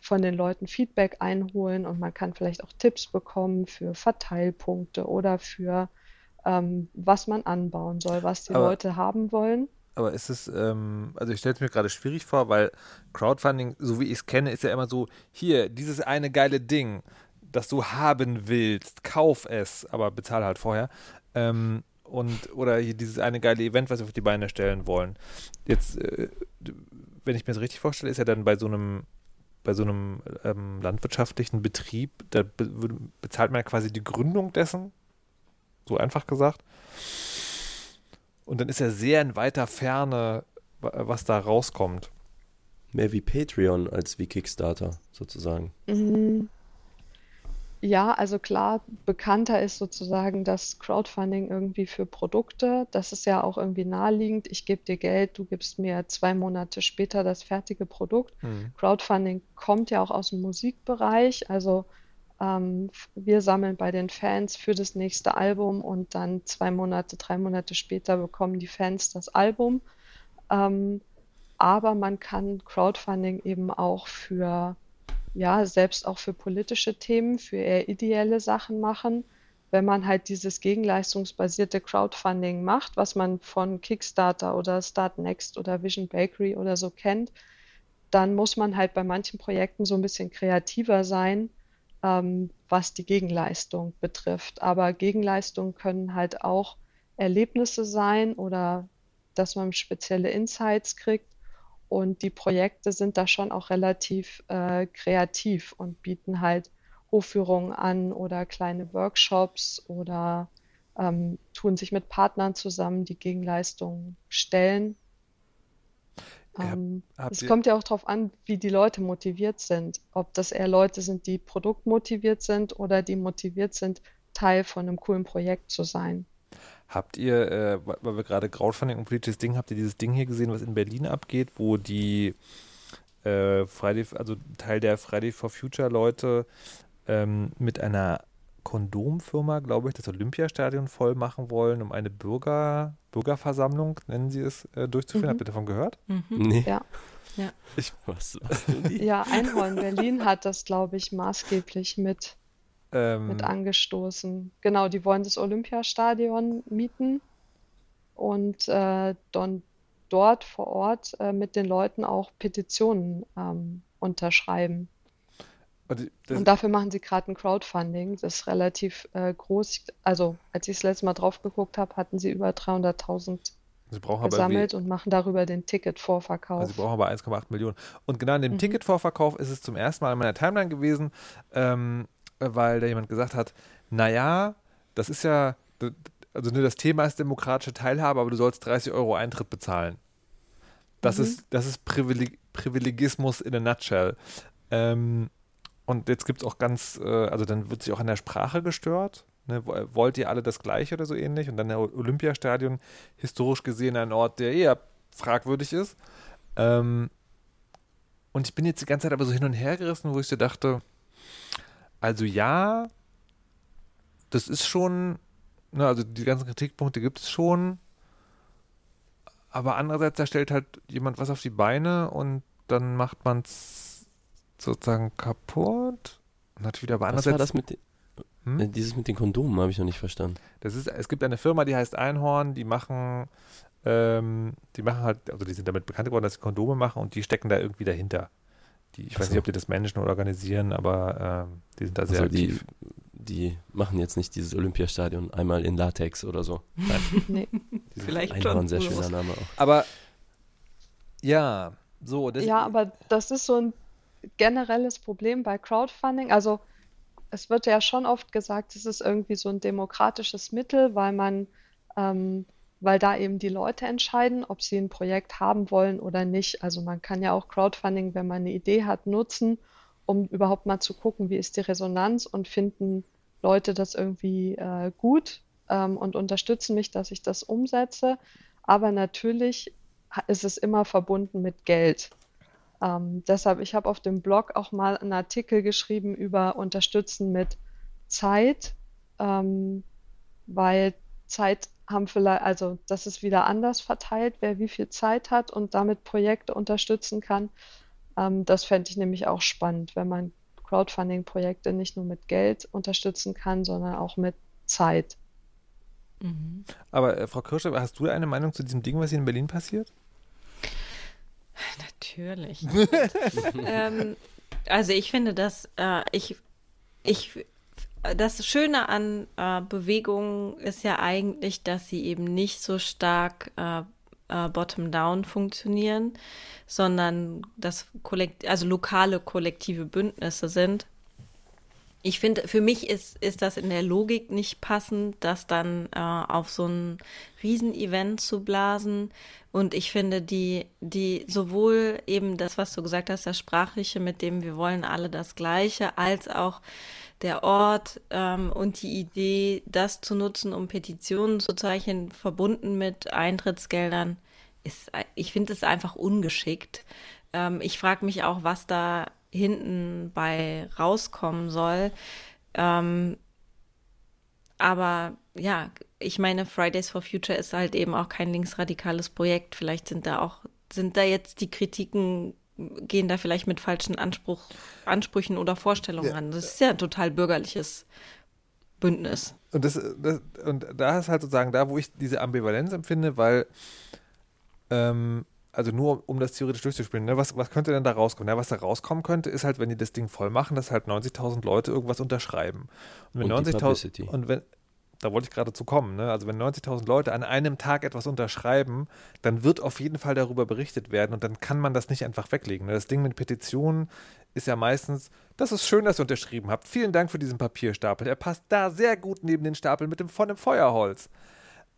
von den Leuten Feedback einholen und man kann vielleicht auch Tipps bekommen für Verteilpunkte oder für ähm, was man anbauen soll, was die Aber- Leute haben wollen. Aber ist es, ähm, also ich stelle es mir gerade schwierig vor, weil Crowdfunding, so wie ich es kenne, ist ja immer so, hier, dieses eine geile Ding, das du haben willst, kauf es, aber bezahl halt vorher. Ähm, und, oder hier dieses eine geile Event, was wir auf die Beine stellen wollen. Jetzt, äh, wenn ich mir das richtig vorstelle, ist ja dann bei so einem, bei so einem ähm, landwirtschaftlichen Betrieb, da be bezahlt man ja quasi die Gründung dessen, so einfach gesagt. Und dann ist er sehr in weiter Ferne, wa- was da rauskommt. Mehr wie Patreon als wie Kickstarter sozusagen. Mhm. Ja, also klar, bekannter ist sozusagen das Crowdfunding irgendwie für Produkte. Das ist ja auch irgendwie naheliegend. Ich gebe dir Geld, du gibst mir zwei Monate später das fertige Produkt. Crowdfunding kommt ja auch aus dem Musikbereich. Also ähm, wir sammeln bei den Fans für das nächste Album und dann zwei Monate, drei Monate später bekommen die Fans das Album. Ähm, aber man kann Crowdfunding eben auch für, ja, selbst auch für politische Themen, für eher ideelle Sachen machen. Wenn man halt dieses gegenleistungsbasierte Crowdfunding macht, was man von Kickstarter oder Start Next oder Vision Bakery oder so kennt, dann muss man halt bei manchen Projekten so ein bisschen kreativer sein, ähm, was die Gegenleistung betrifft. Aber Gegenleistungen können halt auch Erlebnisse sein oder dass man spezielle Insights kriegt. Und die Projekte sind da schon auch relativ äh, kreativ und bieten halt Hofführungen an oder kleine Workshops oder ähm, tun sich mit Partnern zusammen, die Gegenleistungen stellen. Ähm, es kommt ja auch darauf an, wie die Leute motiviert sind. Ob das eher Leute sind, die produktmotiviert sind oder die motiviert sind, Teil von einem coolen Projekt zu sein. Habt ihr, äh, weil wir gerade Crowdfunding und politisches Ding, habt ihr dieses Ding hier gesehen, was in Berlin abgeht, wo die äh, Friday, also Teil der Friday for Future Leute ähm, mit einer Kondomfirma, glaube ich, das Olympiastadion voll machen wollen, um eine Bürger, Bürgerversammlung, nennen sie es, äh, durchzuführen. Mhm. Habt ihr davon gehört? Mhm. Nee. Ja. Ja. Ich, was, was? Ja, Einhorn Berlin hat das, glaube ich, maßgeblich mit, Ähm, mit angestoßen. Genau, die wollen das Olympiastadion mieten und äh, dann dort vor Ort äh, mit den Leuten auch Petitionen ähm, unterschreiben. und das, Und dafür machen sie gerade ein Crowdfunding. Das ist relativ äh, groß. Also, als ich das letzte Mal drauf geguckt habe, hatten sie über 300.000 sie brauchen aber gesammelt und machen darüber den Ticketvorverkauf. Also sie brauchen aber 1,8 Millionen. Und genau in dem Mhm. Ticketvorverkauf ist es zum ersten Mal in meiner Timeline gewesen, ähm, weil da jemand gesagt hat, naja, das ist ja, also nur das Thema ist demokratische Teilhabe, aber du sollst 30 Euro Eintritt bezahlen. Das Mhm. ist, das ist Privileg Privilegismus in a nutshell. Ähm, und jetzt gibt es auch ganz, äh, also dann wird sich auch an der Sprache gestört. Ne? Wo- Wollt ihr alle das Gleiche oder so ähnlich? Und dann der Olympiastadion, historisch gesehen ein Ort, der eher fragwürdig ist. Ähm, und ich bin jetzt die ganze Zeit aber so hin und her gerissen, wo ich so dachte, also ja, das ist schon, ne, also die ganzen Kritikpunkte gibt es schon, aber andererseits, da stellt halt jemand was auf die Beine und dann macht man es sozusagen kaputt. Und hat wieder aber Was war das mit den, Hm? äh, dieses mit den Kondomen habe ich noch nicht verstanden. das ist, es gibt eine Firma, die heißt Einhorn, die machen, ähm, die machen halt, also die sind damit bekannt geworden, dass sie Kondome machen und die stecken da irgendwie dahinter. Die, ich weiß so. nicht, ob die das managen oder organisieren, aber ähm, die sind da sehr Also die, aktiv. die machen jetzt nicht dieses Olympiastadion einmal in Latex oder so. Nee. Die sind- Vielleicht schon. sehr schöner Name auch. Aber ja, so. Das, Ja, aber das ist so ein generelles Problem bei Crowdfunding. Also es wird ja schon oft gesagt, es ist irgendwie so ein demokratisches Mittel, weil man, ähm, weil da eben die Leute entscheiden, ob sie ein Projekt haben wollen oder nicht. Also man kann ja auch Crowdfunding, wenn man eine Idee hat, nutzen, um überhaupt mal zu gucken, wie ist die Resonanz und finden Leute das irgendwie äh, gut ähm, und unterstützen mich, dass ich das umsetze. Aber natürlich ist es immer verbunden mit Geld. Ähm, deshalb, ich habe auf dem Blog auch mal einen Artikel geschrieben über Unterstützen mit Zeit, ähm, weil Zeit haben vielleicht, also das ist wieder anders verteilt, wer wie viel Zeit hat und damit Projekte unterstützen kann. Ähm, das fände ich nämlich auch spannend, wenn man Crowdfunding-Projekte nicht nur mit Geld unterstützen kann, sondern auch mit Zeit. Mhm. aber äh, Frau Kirsche, hast du eine Meinung zu diesem Ding, was hier in Berlin passiert? Natürlich. ähm, also ich finde, dass äh, ich, ich, das Schöne an äh, Bewegungen ist ja eigentlich, dass sie eben nicht so stark äh, äh, bottom-down funktionieren, sondern dass kollekt also lokale kollektive Bündnisse sind. Ich finde, für mich ist, ist das in der Logik nicht passend, das dann äh, auf so ein Riesenevent zu blasen. Und ich finde, die, die sowohl eben das, was du gesagt hast, das Sprachliche, mit dem wir wollen alle das Gleiche, als auch der Ort ähm, und die Idee, das zu nutzen, um Petitionen zu zeichnen, verbunden mit Eintrittsgeldern, ist, ich finde es einfach ungeschickt. Ähm, ich frage mich auch, was da hinten bei rauskommen soll. Ähm, aber ja, ich meine, Fridays for Future ist halt eben auch kein linksradikales Projekt. Vielleicht sind da auch, sind da jetzt die Kritiken, gehen da vielleicht mit falschen Anspruch, Ansprüchen oder Vorstellungen Ja. ran. Das ist ja ein total bürgerliches Bündnis. Und, das, das, und da ist halt sozusagen da, wo ich diese Ambivalenz empfinde, weil, ähm, also nur um das theoretisch durchzuspielen, ne, was, was könnte denn da rauskommen? Ja, was da rauskommen könnte, ist halt, wenn die das Ding voll machen, dass halt 90.000 Leute irgendwas unterschreiben. Und wenn Und die 90.000 Publicity. und wenn da wollte ich gerade zu kommen, ne? Also wenn 90.000 Leute an einem Tag etwas unterschreiben, dann wird auf jeden Fall darüber berichtet werden und dann kann man das nicht einfach weglegen. Ne? Das Ding mit Petitionen ist ja meistens, das ist schön, dass ihr unterschrieben habt. Vielen Dank für diesen Papierstapel. Der passt da sehr gut neben den Stapel mit dem von dem Feuerholz.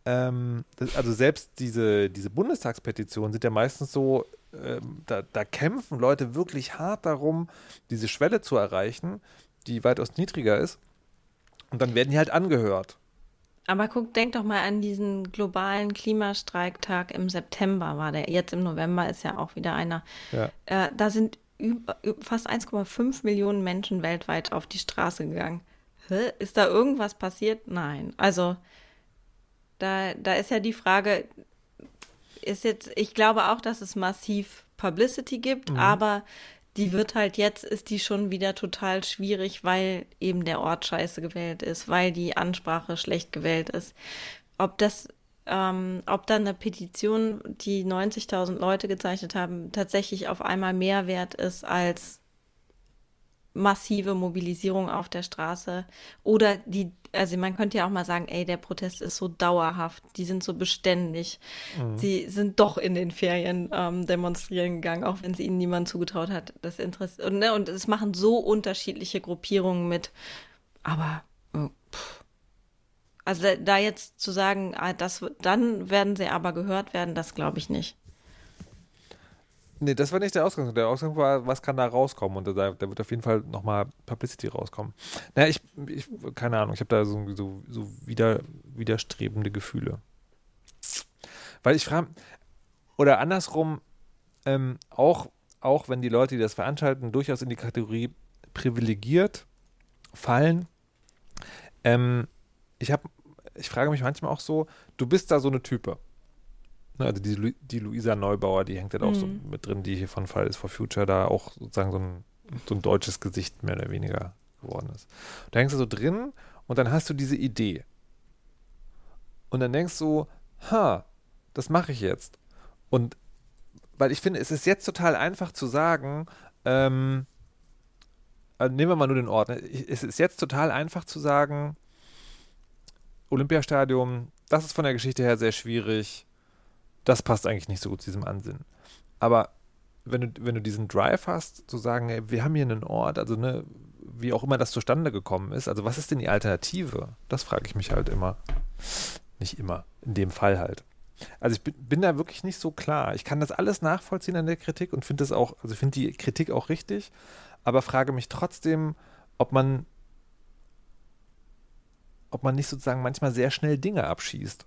Ähm, das, also selbst diese, diese Bundestagspetitionen sind ja meistens so, ähm, da, da kämpfen Leute wirklich hart darum, diese Schwelle zu erreichen, die weitaus niedriger ist. Und dann werden die halt angehört. Aber guck, denk doch mal an diesen globalen Klimastreiktag im September war der. Jetzt im November ist ja auch wieder einer. Ja. Äh, da sind über, fast 1,5 Millionen Menschen weltweit auf die Straße gegangen. Hä? Ist da irgendwas passiert? Nein. Also da, da ist ja die Frage, ist jetzt, ich glaube auch, dass es massiv Publicity gibt, mhm. aber die wird halt jetzt, ist die schon wieder total schwierig, weil eben der Ort scheiße gewählt ist, weil die Ansprache schlecht gewählt ist. Ob das, ähm, ob dann eine Petition, die 90.000 Leute gezeichnet haben, tatsächlich auf einmal mehr wert ist als massive Mobilisierung auf der Straße oder die, also man könnte ja auch mal sagen, ey, der Protest ist so dauerhaft, die sind so beständig. Mhm. Sie sind doch in den Ferien ähm, demonstrieren gegangen, auch wenn es ihnen niemand zugetraut hat. Das Interesse und, ne, und es machen so unterschiedliche Gruppierungen mit, aber äh, also da jetzt zu sagen, ah, das, dann werden sie aber gehört werden, das glaube ich nicht. Nee, das war nicht der Ausgang. Der Ausgang war, was kann da rauskommen? Und da, da wird auf jeden Fall nochmal Publicity rauskommen. Naja, ich, ich keine Ahnung, ich habe da so, so, so wieder, widerstrebende Gefühle. Weil ich frage, oder andersrum, ähm, auch, auch wenn die Leute, die das veranstalten, durchaus in die Kategorie privilegiert fallen, ähm, ich habe, ich frage mich manchmal auch so, du bist da so eine Type. Ne, also die, die Luisa Neubauer, die hängt ja halt mhm. auch so mit drin, die hier von Fridays for Future da auch sozusagen so ein, so ein deutsches Gesicht mehr oder weniger geworden ist. Da hängst du so drin und dann hast du diese Idee. Und dann denkst du, ha, das mache ich jetzt. Und weil ich finde, es ist jetzt total einfach zu sagen, ähm, also nehmen wir mal nur den Ort. Ne? Es ist jetzt total einfach zu sagen, Olympiastadion, das ist von der Geschichte her sehr schwierig das passt eigentlich nicht so gut zu diesem Ansinnen. Aber wenn du, wenn du diesen Drive hast, zu sagen, ey, wir haben hier einen Ort, also ne, wie auch immer das zustande gekommen ist, also was ist denn die Alternative? Das frage ich mich halt immer. Nicht immer, in dem Fall halt. Also ich bin, da wirklich nicht so klar. Ich kann das alles nachvollziehen an der Kritik und finde das auch, also finde die Kritik auch richtig, aber frage mich trotzdem, ob man, ob man nicht sozusagen manchmal sehr schnell Dinge abschießt.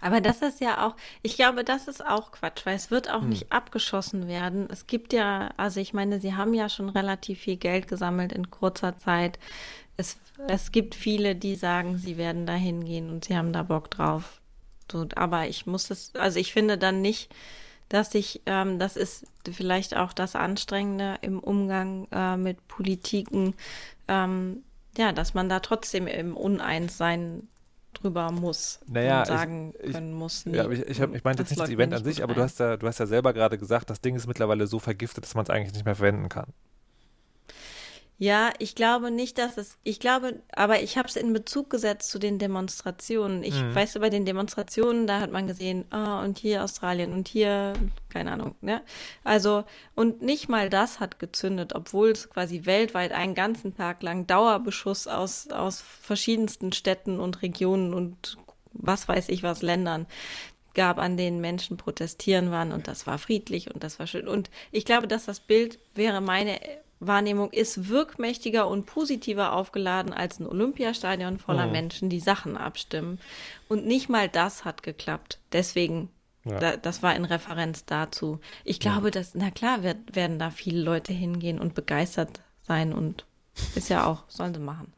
Aber das ist ja auch, ich glaube, das ist auch Quatsch, weil es wird auch hm. nicht abgeschossen werden. Es gibt ja, also ich meine, sie haben ja schon relativ viel Geld gesammelt in kurzer Zeit. Es, es gibt viele, die sagen, sie werden da hingehen und sie haben da Bock drauf. So, aber ich muss es, also ich finde dann nicht, dass ich, ähm, das ist vielleicht auch das Anstrengende im Umgang äh, mit Politiken, ähm, ja, dass man da trotzdem im Uneins sein drüber muss naja, und sagen ich, können muss. Nee, ja, ich, ich, ich meinte jetzt nicht das Event an sich, aber du hast, ja, du hast ja selber gerade gesagt, das Ding ist mittlerweile so vergiftet, dass man es eigentlich nicht mehr verwenden kann. Ja, ich glaube nicht, dass es, ich glaube, aber ich habe es in Bezug gesetzt zu den Demonstrationen. Ich mhm. weiß, bei den Demonstrationen, da hat man gesehen, ah, und hier Australien und hier, keine Ahnung, ne? Also, und nicht mal das hat gezündet, obwohl es quasi weltweit einen ganzen Tag lang Dauerbeschuss aus, aus verschiedensten Städten und Regionen und was weiß ich was Ländern gab, an denen Menschen protestieren waren und das war friedlich und das war schön. Und ich glaube, dass das Bild wäre meine Wahrnehmung ist wirkmächtiger und positiver aufgeladen als ein Olympiastadion voller mhm. Menschen, die Sachen abstimmen. Und nicht mal das hat geklappt. Deswegen, ja. da, das war in Referenz dazu. Ich glaube, ja. dass, na klar, wird, werden da viele Leute hingehen und begeistert sein und ist ja auch, sollen sie machen.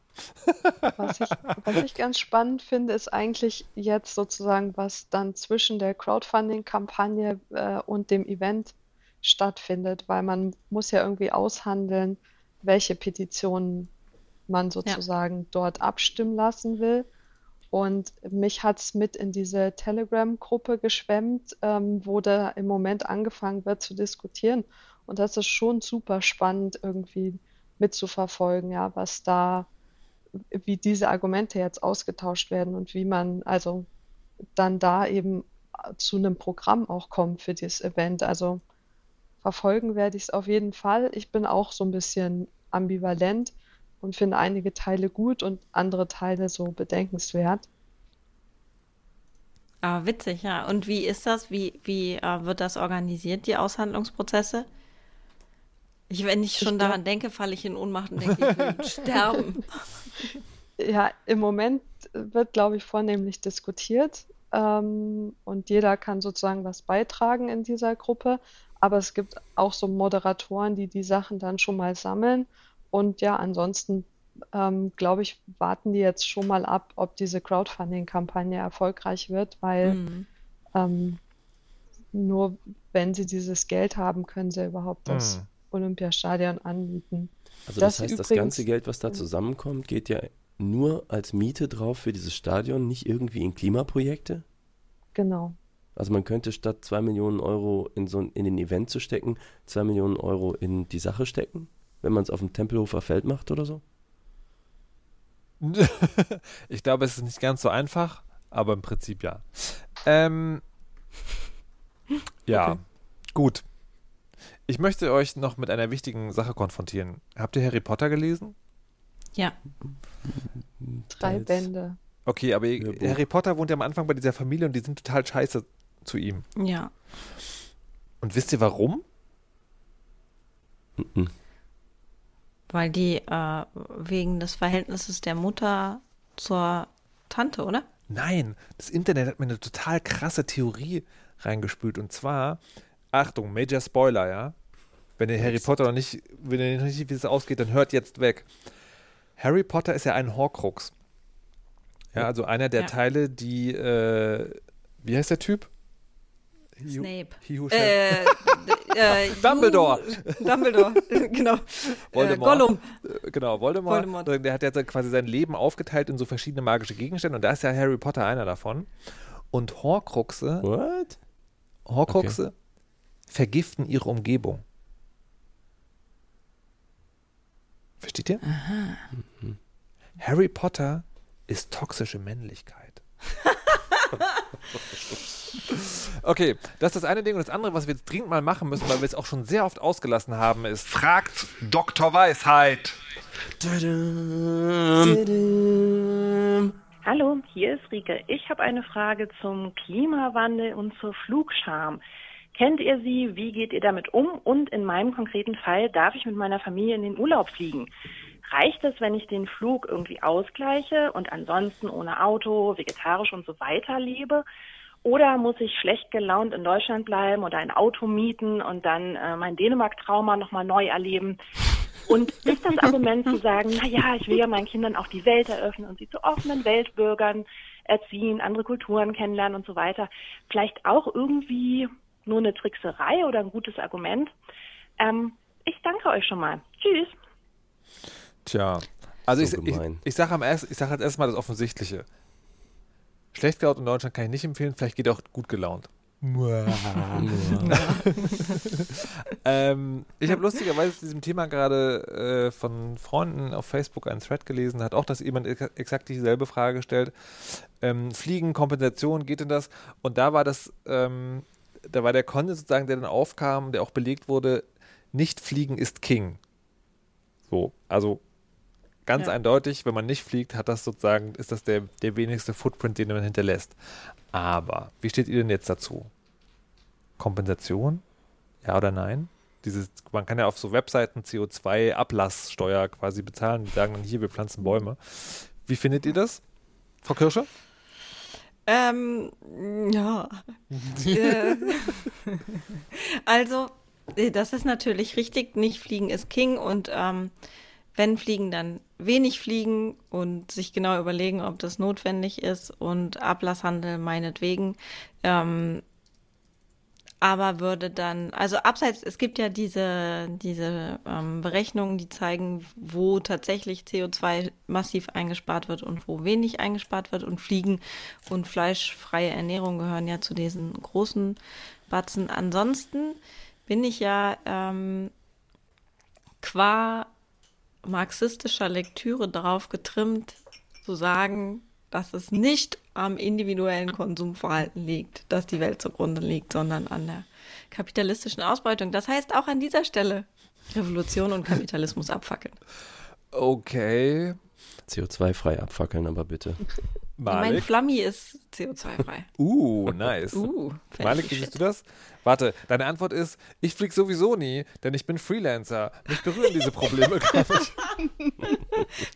Was ich, was ich ganz spannend finde, ist eigentlich jetzt sozusagen, was dann zwischen der Crowdfunding-Kampagne äh, und dem Event stattfindet, weil man muss ja irgendwie aushandeln, welche Petitionen man sozusagen ja. dort abstimmen lassen will. Und mich hat es mit in diese Telegram-Gruppe geschwemmt, ähm, wo da im Moment angefangen wird zu diskutieren. Und das ist schon super spannend irgendwie mitzuverfolgen, ja, was da, wie diese Argumente jetzt ausgetauscht werden und wie man also dann da eben zu einem Programm auch kommt für dieses Event. Also verfolgen werde ich es auf jeden Fall. Ich bin auch so ein bisschen ambivalent und finde einige Teile gut und andere Teile so bedenkenswert. Aber witzig, ja. Und wie ist das? Wie, wie äh, wird das organisiert, die Aushandlungsprozesse? Ich, wenn ich schon ich daran denke, falle ich in Ohnmacht und denke, ich will sterben. Ja, im Moment wird, glaube ich, vornehmlich diskutiert ähm, und jeder kann sozusagen was beitragen in dieser Gruppe. Aber es gibt auch so Moderatoren, die die Sachen dann schon mal sammeln. Und ja, ansonsten ähm, glaube ich, warten die jetzt schon mal ab, ob diese Crowdfunding-Kampagne erfolgreich wird, weil mhm. ähm, nur wenn sie dieses Geld haben, können sie überhaupt das Hm. Olympiastadion anmieten. Also das, Das heißt, das übrigens- ganze Geld, was da zusammenkommt, geht ja nur als Miete drauf für dieses Stadion, nicht irgendwie in Klimaprojekte? Genau. Also man könnte statt 2 Millionen Euro in so ein, in den Event zu stecken, 2 Millionen Euro in die Sache stecken, wenn man es auf dem Tempelhofer Feld macht oder so? ich glaube, es ist nicht ganz so einfach, aber im Prinzip ja. Ähm, ja, Okay. gut. Ich möchte euch noch mit einer wichtigen Sache konfrontieren. Habt ihr Harry Potter gelesen? Ja, Drei. Bände. Okay, aber ihr-. Harry Potter wohnt ja am Anfang bei dieser Familie und die sind total scheiße zu ihm. ja. Und wisst ihr warum? Mhm. Weil die äh, wegen des Verhältnisses der Mutter zur Tante, oder? Nein, das Internet hat mir eine total krasse Theorie reingespült. Und zwar, Achtung, Major Spoiler, ja. Wenn ihr Harry Potter noch nicht, wenn ihr noch nicht wisst, wie es ausgeht, dann hört jetzt weg. Harry Potter ist ja ein Horcrux. Ja, also einer der Ja. Teile, die, äh, wie heißt der Typ? He Snape. He who shall- Äh, äh, Dumbledore. Dumbledore, genau. Voldemort. Äh, Gollum. Äh, Genau, Voldemort. Voldemort. Der hat jetzt quasi sein Leben aufgeteilt in so verschiedene magische Gegenstände und da ist ja Harry Potter einer davon. Und Horcruxe, What? Horcruxe vergiften ihre Umgebung. Versteht ihr? Harry Potter ist toxische Männlichkeit. okay, das ist das eine Ding. Und das andere, was wir jetzt dringend mal machen müssen, weil wir es auch schon sehr oft ausgelassen haben, ist Fragt Dr. Weisheit. Hallo, hier ist Rike. Ich habe eine Frage zum Klimawandel und zur Flugscham. Kennt ihr sie? Wie geht ihr damit um? Und in meinem konkreten Fall darf ich mit meiner Familie in den Urlaub fliegen. Reicht es, wenn ich den Flug irgendwie ausgleiche und ansonsten ohne Auto, vegetarisch und so weiter lebe? Oder muss ich schlecht gelaunt in Deutschland bleiben oder ein Auto mieten und dann äh, mein Dänemark-Trauma nochmal neu erleben? Und ist das Argument zu sagen, na ja, ich will ja meinen Kindern auch die Welt eröffnen und sie zu offenen Weltbürgern erziehen, andere Kulturen kennenlernen und so weiter, vielleicht auch irgendwie nur eine Trickserei oder ein gutes Argument? Ähm, ich danke euch schon mal. Tschüss. Tja, also So ich, ich, ich sage erst, ich sag als erstes mal das Offensichtliche. Schlecht gelaunt in Deutschland kann ich nicht empfehlen, vielleicht geht auch gut gelaunt. ähm, ich habe lustigerweise zu diesem Thema gerade äh, von Freunden auf Facebook einen Thread gelesen, hat auch das jemand ex- exakt dieselbe Frage gestellt. Ähm, Fliegen, Kompensation, geht denn das? Und da war das, ähm, da war der Konsens sozusagen, der dann aufkam, der auch belegt wurde, nicht fliegen ist King. So, also ganz Ja. eindeutig, wenn man nicht fliegt, hat das sozusagen, ist das der, der wenigste Footprint, den man hinterlässt. Aber, wie steht ihr denn jetzt dazu? Kompensation? Ja oder nein? Dieses, man kann ja auf so Webseiten CO2-Ablasssteuer quasi bezahlen, die sagen dann hier, wir pflanzen Bäume. Wie findet ihr das? Frau Kirsche? Ähm, ja. Äh, also, äh, das ist natürlich richtig. Nicht fliegen ist King und ähm, wenn fliegen, dann wenig fliegen und sich genau überlegen, ob das notwendig ist und Ablasshandel meinetwegen. Ähm, aber würde dann, also abseits, es gibt ja diese, diese ähm, Berechnungen, die zeigen, wo tatsächlich CO2 massiv eingespart wird und wo wenig eingespart wird. Und Fliegen und fleischfreie Ernährung gehören ja zu diesen großen Batzen. Ansonsten bin ich ja ähm, qua marxistischer Lektüre darauf getrimmt, zu sagen, dass es nicht am individuellen Konsumverhalten liegt, dass die Welt zugrunde liegt, sondern an der kapitalistischen Ausbeutung. Das heißt auch an dieser Stelle Revolution und Kapitalismus abfackeln. Okay. CO2-frei abfackeln, aber bitte. Mein Malik? Flammi ist CO2-frei. Uh, nice. Uh, Malik, siehst du das? Warte, deine Antwort ist, ich flieg sowieso nie, denn ich bin Freelancer. Mich berühren diese Probleme gar nicht.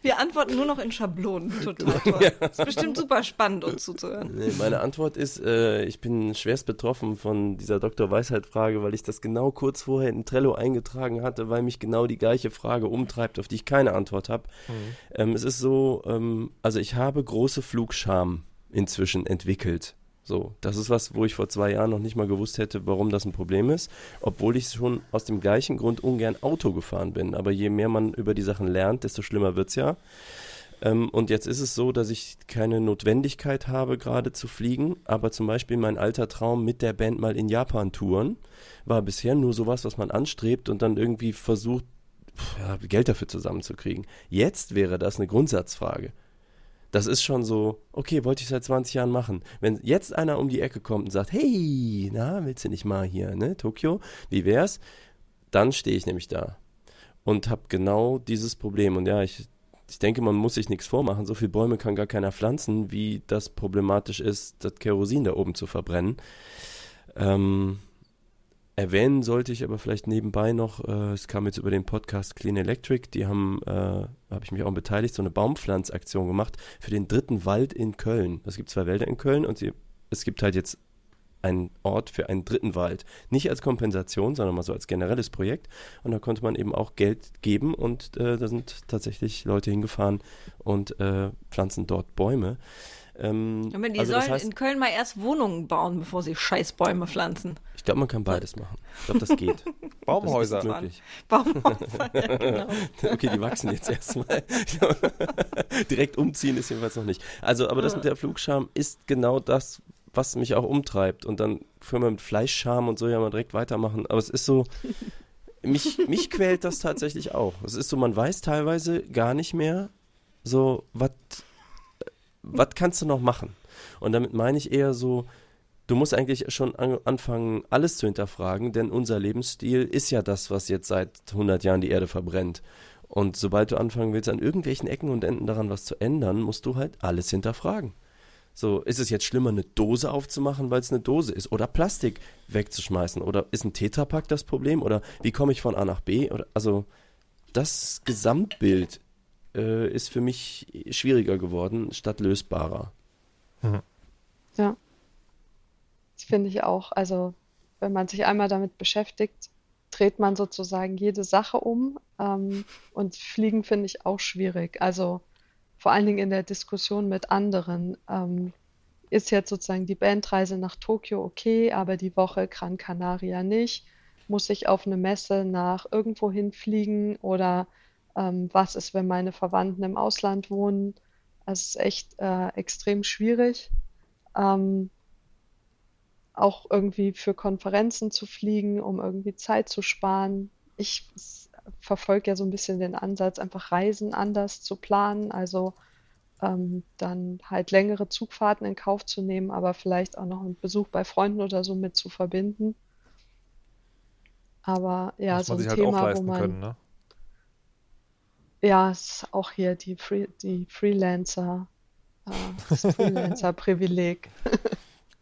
Wir antworten nur noch in Schablonen. Total toll. Ist bestimmt super spannend, uns zuzuhören. Nee, meine Antwort ist, äh, ich bin schwerst betroffen von dieser Dr. Weisheit-Frage, weil ich das genau kurz vorher in Trello eingetragen hatte, weil mich genau die gleiche Frage umtreibt, auf die ich keine Antwort habe. Ähm, es ist so, ähm, also ich habe große Flugscham inzwischen entwickelt. So, das ist was, wo ich vor zwei Jahren noch nicht mal gewusst hätte, warum das ein Problem ist, obwohl ich schon aus dem gleichen Grund ungern Auto gefahren bin. Aber je mehr man über die Sachen lernt, desto schlimmer wird's ja. Ähm, und jetzt ist es so, dass ich keine Notwendigkeit habe, gerade zu fliegen. Aber zum Beispiel mein alter Traum mit der Band mal in Japan touren war bisher nur sowas, was man anstrebt und dann irgendwie versucht, Geld dafür zusammenzukriegen. Jetzt wäre das eine Grundsatzfrage. Das ist schon so, okay, wollte ich seit 20 Jahren machen. Wenn jetzt einer um die Ecke kommt und sagt, hey, na, willst du nicht mal hier, ne, Tokio, wie wär's? Dann stehe ich nämlich da und habe genau dieses Problem. Und ja, ich, ich denke, man muss sich nichts vormachen. So viele Bäume kann gar keiner pflanzen, wie das problematisch ist, das Kerosin da oben zu verbrennen. Ähm, Erwähnen sollte ich aber vielleicht nebenbei noch, äh, es kam jetzt über den Podcast Clean Electric, die haben, äh, habe ich mich auch beteiligt, so eine Baumpflanzaktion gemacht für den dritten Wald in Köln. Es gibt zwei Wälder in Köln und sie, es gibt halt jetzt einen Ort für einen dritten Wald. Nicht als Kompensation, sondern mal so als generelles Projekt. Und da konnte man eben auch Geld geben und äh, da sind tatsächlich Leute hingefahren und äh, pflanzen dort Bäume. Ähm, Aber die also sollen das heißt, in Köln mal erst Wohnungen bauen, bevor sie Scheißbäume pflanzen. Ich glaube, man kann beides machen. Ich glaube, das geht. Baumhäuser. Das möglich. Baumhäuser, ja, genau. okay, die wachsen jetzt erstmal. Direkt umziehen ist jedenfalls noch nicht. Also, aber das mit der Flugscham ist genau das, was mich auch umtreibt. Und dann können wir mit Fleischscham und so ja mal direkt weitermachen. Aber es ist so, mich, mich quält das tatsächlich auch. Es ist so, man weiß teilweise gar nicht mehr, so, was was kannst du noch machen? Und damit meine ich eher so, du musst eigentlich schon an, anfangen, alles zu hinterfragen, denn unser Lebensstil ist ja das, was jetzt seit 100 Jahren die Erde verbrennt. Und sobald du anfangen willst, an irgendwelchen Ecken und Enden daran was zu ändern, musst du halt alles hinterfragen. So, ist es jetzt schlimmer, eine Dose aufzumachen, weil es eine Dose ist? Oder Plastik wegzuschmeißen? Oder ist ein Tetrapack das Problem? Oder wie komme ich von A nach B? Oder, also, das Gesamtbild äh, ist für mich schwieriger geworden, statt lösbarer. Mhm. Ja. Das finde ich auch. Also, wenn man sich einmal damit beschäftigt, dreht man sozusagen jede Sache um. Ähm, und Fliegen finde ich auch schwierig. Also, vor allen Dingen in der Diskussion mit anderen. Ähm, ist jetzt sozusagen die Bandreise nach Tokio okay, aber die Woche Gran Canaria nicht? Muss ich auf eine Messe nach irgendwo hinfliegen oder ähm, was ist, wenn meine Verwandten im Ausland wohnen. Es ist echt äh, extrem schwierig. Ähm, auch irgendwie für Konferenzen zu fliegen, um irgendwie Zeit zu sparen. Ich verfolge ja so ein bisschen den Ansatz, einfach Reisen anders zu planen, also ähm, dann halt längere Zugfahrten in Kauf zu nehmen, aber vielleicht auch noch einen Besuch bei Freunden oder so mit zu verbinden. Aber ja, Muss so ein halt Thema, wo man können, ne? Ja, es ist auch hier die, Free, die Freelancer, äh, das Freelancer-Privileg.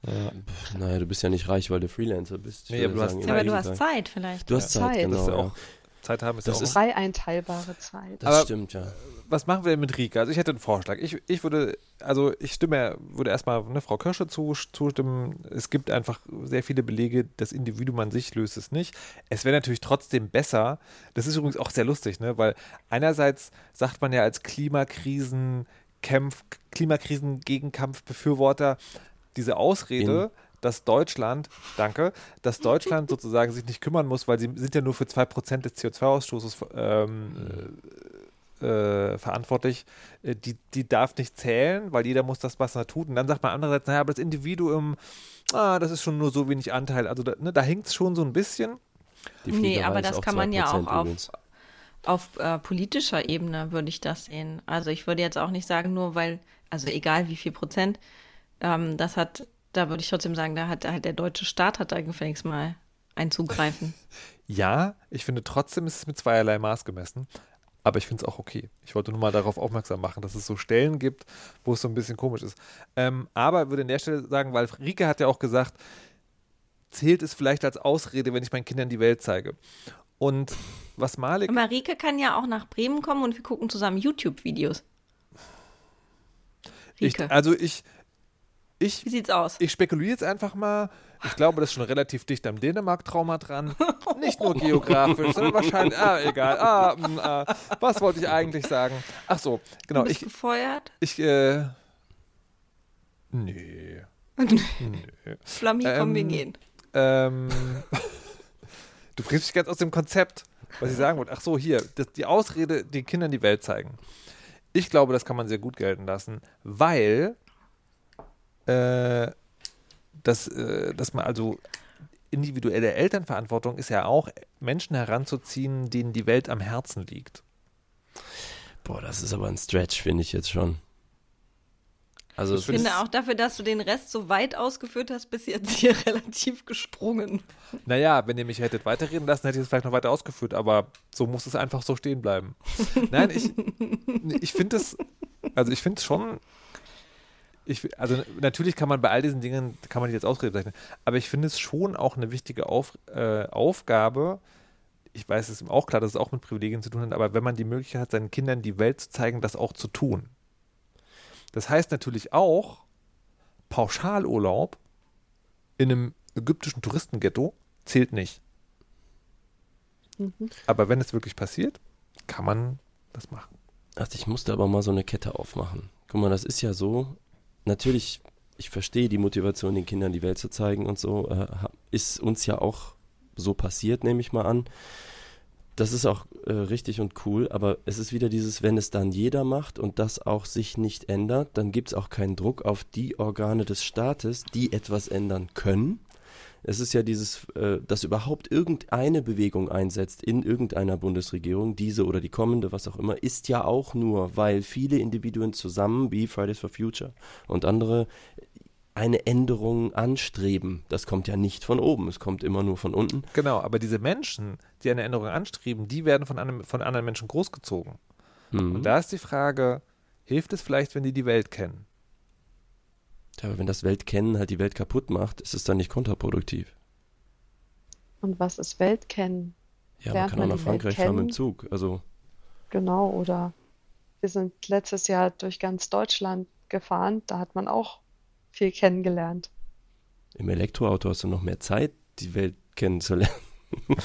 Ja, naja, du bist ja nicht reich, weil du Freelancer bist. Nee, aber du, hast, ja, aber du hast Zeit vielleicht. Du hast Zeit, Zeit genau. Ja auch, Zeit haben ist das ja auch. Frei einteilbare Zeit. Das aber stimmt, ja. Was machen wir mit Rika? Also ich hätte einen Vorschlag. Ich, ich würde, also ich stimme, würde erstmal ne, Frau Kirsche zustimmen. Es gibt einfach sehr viele Belege, das Individuum an sich löst es nicht. Es wäre natürlich trotzdem besser. Das ist übrigens auch sehr lustig, ne? Weil einerseits sagt man ja als Klimakrisen Kämpf, Klimakrisengegenkampfbefürworter, diese Ausrede, In dass Deutschland, danke, dass Deutschland sozusagen sich nicht kümmern muss, weil sie sind ja nur für 2% des CO2-Ausstoßes ähm, äh, verantwortlich, äh, die, die darf nicht zählen, weil jeder muss das, was er tut. Und dann sagt man andererseits, naja, aber das Individuum, ah, das ist schon nur so wenig Anteil. Also da, ne, da hängt es schon so ein bisschen. Nee, aber das kann man ja auch auf, auf äh, politischer Ebene würde ich das sehen. Also ich würde jetzt auch nicht sagen, nur weil, also egal wie viel Prozent, ähm, das hat, da würde ich trotzdem sagen, da hat halt der deutsche Staat hat da gefälligst mal einzugreifen. ja, ich finde trotzdem ist es mit zweierlei Maß gemessen. Aber ich finde es auch okay. Ich wollte nur mal darauf aufmerksam machen, dass es so Stellen gibt, wo es so ein bisschen komisch ist. Ähm, aber würde an der Stelle sagen, weil Rike hat ja auch gesagt, zählt es vielleicht als Ausrede, wenn ich meinen Kindern die Welt zeige. Und was Malik. Marike kann ja auch nach Bremen kommen und wir gucken zusammen YouTube-Videos. also ich, ich, Wie sieht's aus? Ich spekuliere jetzt einfach mal. Ich glaube, das ist schon relativ dicht am Dänemark-Trauma dran. Nicht nur geografisch, sondern wahrscheinlich. Ah, egal. Ah, mh, mm, ah, was wollte ich eigentlich sagen? Ach so, genau. Du bist ich gefeuert? Ich, äh. Nee. Nö. Flammi, komm, wir Ähm, gehen. Ähm, du bringst mich ganz aus dem Konzept, was ich sagen wollte. Ach so, hier, das, die Ausrede, den Kindern die Welt zeigen. Ich glaube, das kann man sehr gut gelten lassen, weil äh, das, äh, dass man also individuelle Elternverantwortung ist ja auch, Menschen heranzuziehen, denen die Welt am Herzen liegt. Boah, das ist aber ein Stretch, finde ich jetzt schon. Also, Ich Ich finde auch dafür, dass du den Rest so weit ausgeführt hast, bis jetzt hier relativ gesprungen. Naja, wenn ihr mich hättet weiterreden lassen, hätte ich es vielleicht noch weiter ausgeführt, aber so muss es einfach so stehen bleiben. Nein, ich, ich finde es, also ich finde es schon, ich, also natürlich kann man bei all diesen Dingen, kann man die jetzt Ausrede bezeichnen, aber ich finde es schon auch eine wichtige Auf, äh, Aufgabe, ich weiß es ist auch klar, dass es auch mit Privilegien zu tun hat, aber wenn man die Möglichkeit hat, seinen Kindern die Welt zu zeigen, das auch zu tun. Das heißt natürlich auch, Pauschalurlaub in einem ägyptischen Touristenghetto zählt nicht. Mhm. Aber wenn es wirklich passiert, kann man das machen. Also ich musste aber mal so eine Kette aufmachen. Guck mal, das ist ja so, natürlich, ich verstehe die Motivation, den Kindern die Welt zu zeigen und so, äh, ist uns ja auch so passiert, nehme ich mal an. Das ist auch äh, richtig und cool, aber es ist wieder dieses, wenn es dann jeder macht und das auch sich nicht ändert, dann gibt es auch keinen Druck auf die Organe des Staates, die etwas ändern können. Es ist ja dieses, äh, dass überhaupt irgendeine Bewegung einsetzt in irgendeiner Bundesregierung, diese oder die kommende, was auch immer, ist ja auch nur, weil viele Individuen zusammen, wie Fridays for Future und andere, eine Änderung anstreben. Das kommt ja nicht von oben, es kommt immer nur von unten. Genau, aber diese Menschen, die eine Änderung anstreben, die werden von, einem, von anderen Menschen großgezogen. Mhm. Und da ist die Frage, hilft es vielleicht, wenn die die Welt kennen? Tja, aber wenn das Weltkennen halt die Welt kaputt macht, ist es dann nicht kontraproduktiv. Und was ist Weltkennen? Ja, man Lernt kann auch man nach die Welt Frankreich fahren mit dem? Zug. Also, Genau, oder wir sind letztes Jahr durch ganz Deutschland gefahren, da hat man auch viel kennengelernt. im Elektroauto hast du noch mehr Zeit, die Welt kennenzulernen.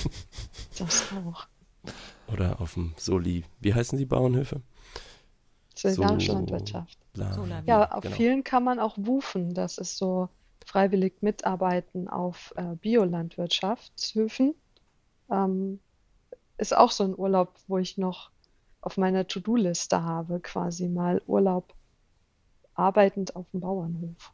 Das auch. Oder auf dem Soli. Wie heißen die Bauernhöfe? Solidarische Landwirtschaft. La- Solavi. Ja, auf genau. vielen kann man auch wufen. Das ist so freiwillig mitarbeiten auf äh, Biolandwirtschaftshöfen. Ähm, ist auch so ein Urlaub, wo ich noch auf meiner To-Do-Liste habe, quasi mal Urlaub arbeitend auf dem Bauernhof.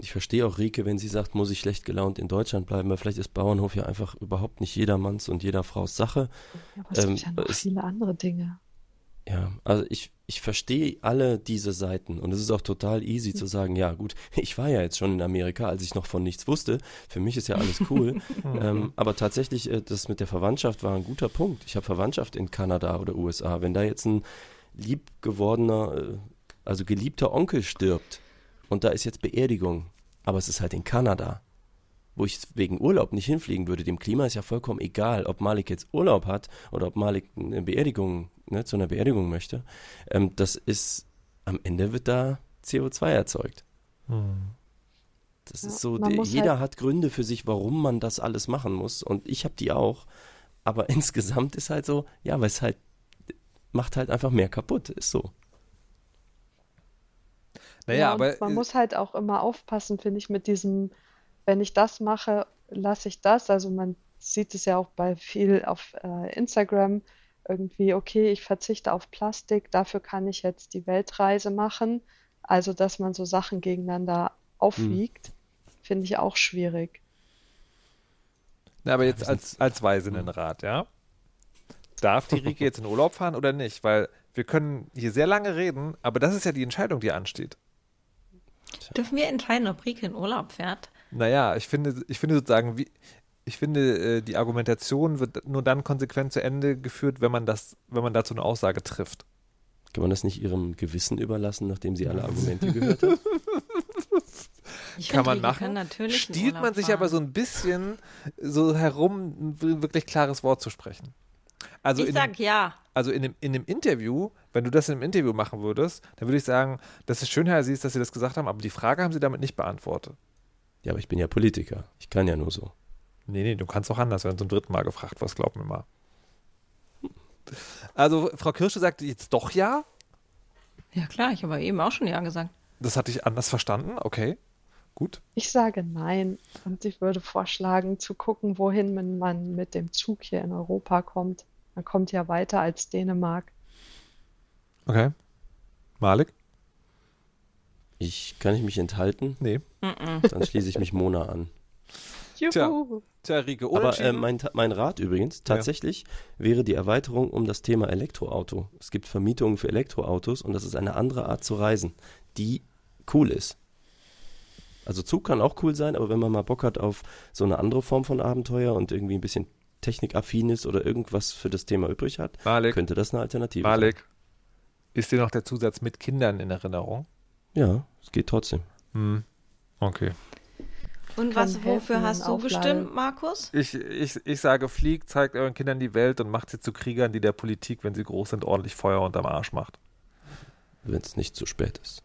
Ich verstehe auch Rike, wenn sie sagt, muss ich schlecht gelaunt in Deutschland bleiben, weil vielleicht ist Bauernhof ja einfach überhaupt nicht jedermanns und jeder Frau's Sache. Ja, aber es Ähm, gibt ja noch es- viele andere Dinge. Ja, also ich, ich verstehe alle diese Seiten und es ist auch total easy zu sagen, ja gut, ich war ja jetzt schon in Amerika, als ich noch von nichts wusste. Für mich ist ja alles cool. ähm, aber tatsächlich, äh, das mit der Verwandtschaft war ein guter Punkt. Ich habe Verwandtschaft in Kanada oder USA. Wenn da jetzt ein lieb gewordener, äh, also geliebter Onkel stirbt und da ist jetzt Beerdigung, aber es ist halt in Kanada, wo ich wegen Urlaub nicht hinfliegen würde. Dem Klima ist ja vollkommen egal, ob Malik jetzt Urlaub hat oder ob Malik eine Beerdigung, ne, zu einer Beerdigung möchte. Ähm, das ist, am Ende wird da CO2 erzeugt. Das Ja, ist so, jeder halt- hat Gründe für sich, warum man das alles machen muss. Und ich habe die auch. Aber insgesamt ist halt so, ja, weil es halt macht halt einfach mehr kaputt. Ist so. Naja, Ja, aber man äh, muss halt auch immer aufpassen, finde ich, mit diesem, wenn ich das mache, lasse ich das. Also man sieht es ja auch bei viel auf äh, Instagram irgendwie, okay, ich verzichte auf Plastik, dafür kann ich jetzt die Weltreise machen. Also, dass man so Sachen gegeneinander aufwiegt, finde ich auch schwierig. na, aber jetzt als, als Weisinnenrat, ja? Darf die Rike jetzt in Urlaub fahren oder nicht? Weil wir können hier sehr lange reden, aber das ist ja die Entscheidung, die ansteht. Dürfen wir entscheiden, ob Rike in Urlaub fährt? Naja, ich finde, ich finde sozusagen, wie, ich finde, äh, die Argumentation wird nur dann konsequent zu Ende geführt, wenn man das, wenn man dazu eine Aussage trifft. Kann man das nicht ihrem Gewissen überlassen, nachdem sie alle Argumente gehört hat? Ich Kann man machen. Kann Stiehlt man sich fahren. aber so ein bisschen so herum, ein wirklich klares Wort zu sprechen. Also ich in, dem, sag ja. also in dem, in dem Interview, wenn du das in einem Interview machen würdest, dann würde ich sagen, das ist schön, Herr Sies, dass Sie das gesagt haben, aber die Frage haben Sie damit nicht beantwortet. Ja, aber ich bin ja Politiker. Ich kann ja nur so. Nee, nee, du kannst auch anders, du zum dritten Mal gefragt wirst, glaub mir mal. Also, Frau Kirsche sagt jetzt doch ja. Ja klar, ich habe eben auch schon ja gesagt. Das hatte ich anders verstanden, okay. Gut. Ich sage nein und ich würde vorschlagen, zu gucken, wohin man, man mit dem Zug hier in Europa kommt. Man kommt ja weiter als Dänemark. Okay. Malik? Ich kann ich mich enthalten? Nee. Dann schließe ich mich Mona an. Juhu. Tja, Rike, Aber äh, mein, mein Rat übrigens, tatsächlich wäre die Erweiterung um das Thema Elektroauto. Es gibt Vermietungen für Elektroautos und das ist eine andere Art zu reisen, die cool ist. Also Zug kann auch cool sein, aber wenn man mal Bock hat auf so eine andere Form von Abenteuer und irgendwie ein bisschen technikaffin ist oder irgendwas für das Thema übrig hat, Malik, könnte das eine Alternative Malik. Ist dir noch der Zusatz mit Kindern in Erinnerung? Ja, es geht trotzdem. Hm. Okay. Und was, wofür hast du gestimmt, Markus? Ich, ich, ich sage, fliegt, zeigt euren Kindern die Welt und macht sie zu Kriegern, die der Politik, wenn sie groß sind, ordentlich Feuer unterm Arsch macht. Wenn es nicht zu spät ist.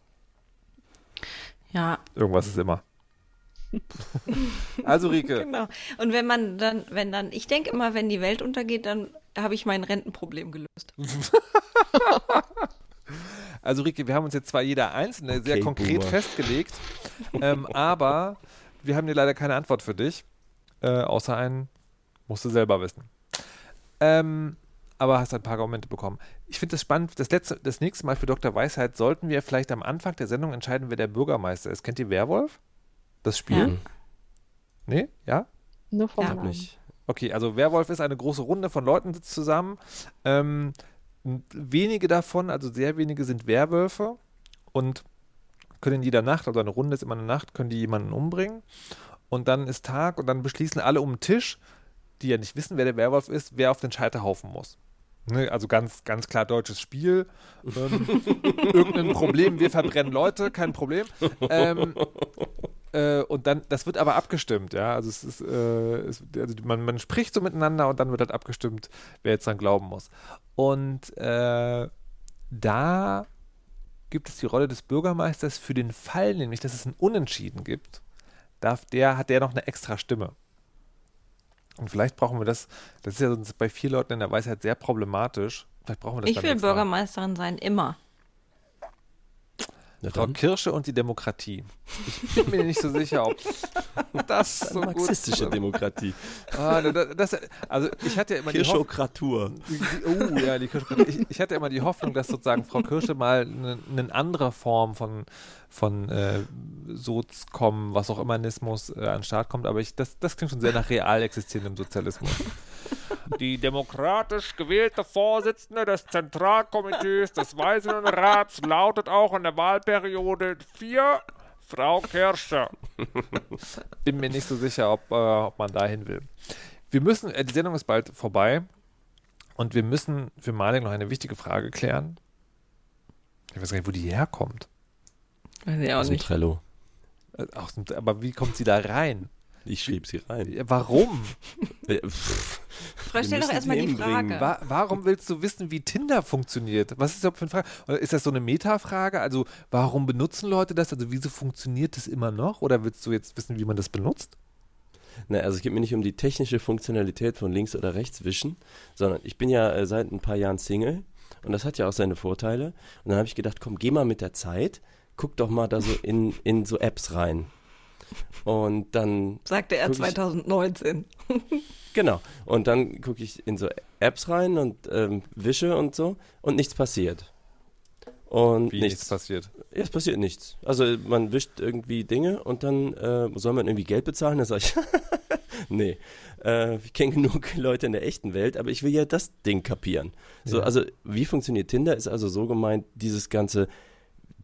Ja, Irgendwas ist immer. also, Rike, genau. Und wenn man dann, wenn dann, ich denke immer, wenn die Welt untergeht, dann habe ich mein Rentenproblem gelöst. also Rike, wir haben uns jetzt zwar jeder einzelne sehr Okay, konkret Boomer. festgelegt, ähm, aber wir haben dir leider keine Antwort für dich, äh, außer ein, musst du selber wissen. Ähm, aber hast ein paar Argumente bekommen. Ich finde das spannend. Das, letzte, das nächste Mal für Dr. Weisheit sollten wir vielleicht am Anfang der Sendung entscheiden, wer der Bürgermeister ist. Kennt ihr Werwolf? Das Spiel? Ja. Nee? Ja? Nur vom Ja. Nicht. Okay, also Werwolf ist eine große Runde von Leuten sitzt zusammen. Ähm, wenige davon, also sehr wenige, sind Werwölfe und können in jeder Nacht, also eine Runde ist immer eine Nacht, können die jemanden umbringen. Und dann ist Tag und dann beschließen alle um den Tisch, die ja nicht wissen, wer der Werwolf ist, wer auf den Scheiterhaufen muss. Ne, also ganz, ganz klar deutsches Spiel. Ähm, irgendein Problem, wir verbrennen Leute, kein Problem. Ähm, äh, und dann, das wird aber abgestimmt, ja. Also es ist, äh, es, also man, man spricht so miteinander und dann wird halt abgestimmt, wer jetzt dran glauben muss. Und äh, da gibt es die Rolle des Bürgermeisters für den Fall, nämlich, dass es ein Unentschieden gibt, darf der, hat der noch eine extra Stimme. Und vielleicht brauchen wir das, das ist ja sonst bei vier Leuten in der Weisheit sehr problematisch. Vielleicht brauchen wir das Ich will. Bürgermeisterin sein, immer. Na Frau dann, Kirsche und die Demokratie. Ich bin mir nicht so sicher, ob das so gut marxistische Demokratie. Ah, da- das, also ich hatte ja immer die Hoffnung, Kirschokratur. die, die, oh ja, die. Ich, ich hatte immer die Hoffnung, dass sozusagen Frau Kirsche mal eine eine andere Form von, von äh, Sozkom, was auch immer Nismus äh, an den Start kommt, aber ich, das, das klingt schon sehr nach real existierendem Sozialismus. Die demokratisch gewählte Vorsitzende des Zentralkomitees des Weisenrats lautet auch in der Wahlperiode 4 Frau Kirsche. Bin mir nicht so sicher, ob, äh, ob man dahin will. Wir müssen, äh, die Sendung ist bald vorbei und wir müssen für Malik noch eine wichtige Frage klären. Ich weiß gar nicht, wo die herkommt. Weiß ich auch Aus dem nicht. Trello. Äh, Aus dem, aber wie kommt sie da rein? Ich schrieb sie rein. Warum? Frau, stell doch erstmal die bringen. Frage. Wa warum willst du wissen, wie Tinder funktioniert? Was ist das für eine Frage? Oder ist das so eine Metafrage? Also, warum benutzen Leute das? Also, wieso funktioniert das immer noch? Oder willst du jetzt wissen, wie man das benutzt? Na, also es geht mir nicht um die technische Funktionalität von links oder rechts wischen, sondern ich bin ja äh, seit ein paar Jahren Single und das hat ja auch seine Vorteile. Und dann habe ich gedacht, komm, geh mal mit der Zeit, guck doch mal da so in, in so Apps rein. Und dann Sagte er Guck ich- 2019. Genau. Und dann gucke ich in so Apps rein und ähm, wische und so und nichts passiert. Und Wie nichts passiert. Ja, es passiert nichts. Also man wischt irgendwie Dinge und dann äh, soll man irgendwie Geld bezahlen. Da sage ich, nee, äh, ich kenne genug Leute in der echten Welt, aber ich will ja das Ding kapieren. So, Ja. also wie funktioniert Tinder? Ist also so gemeint, dieses ganze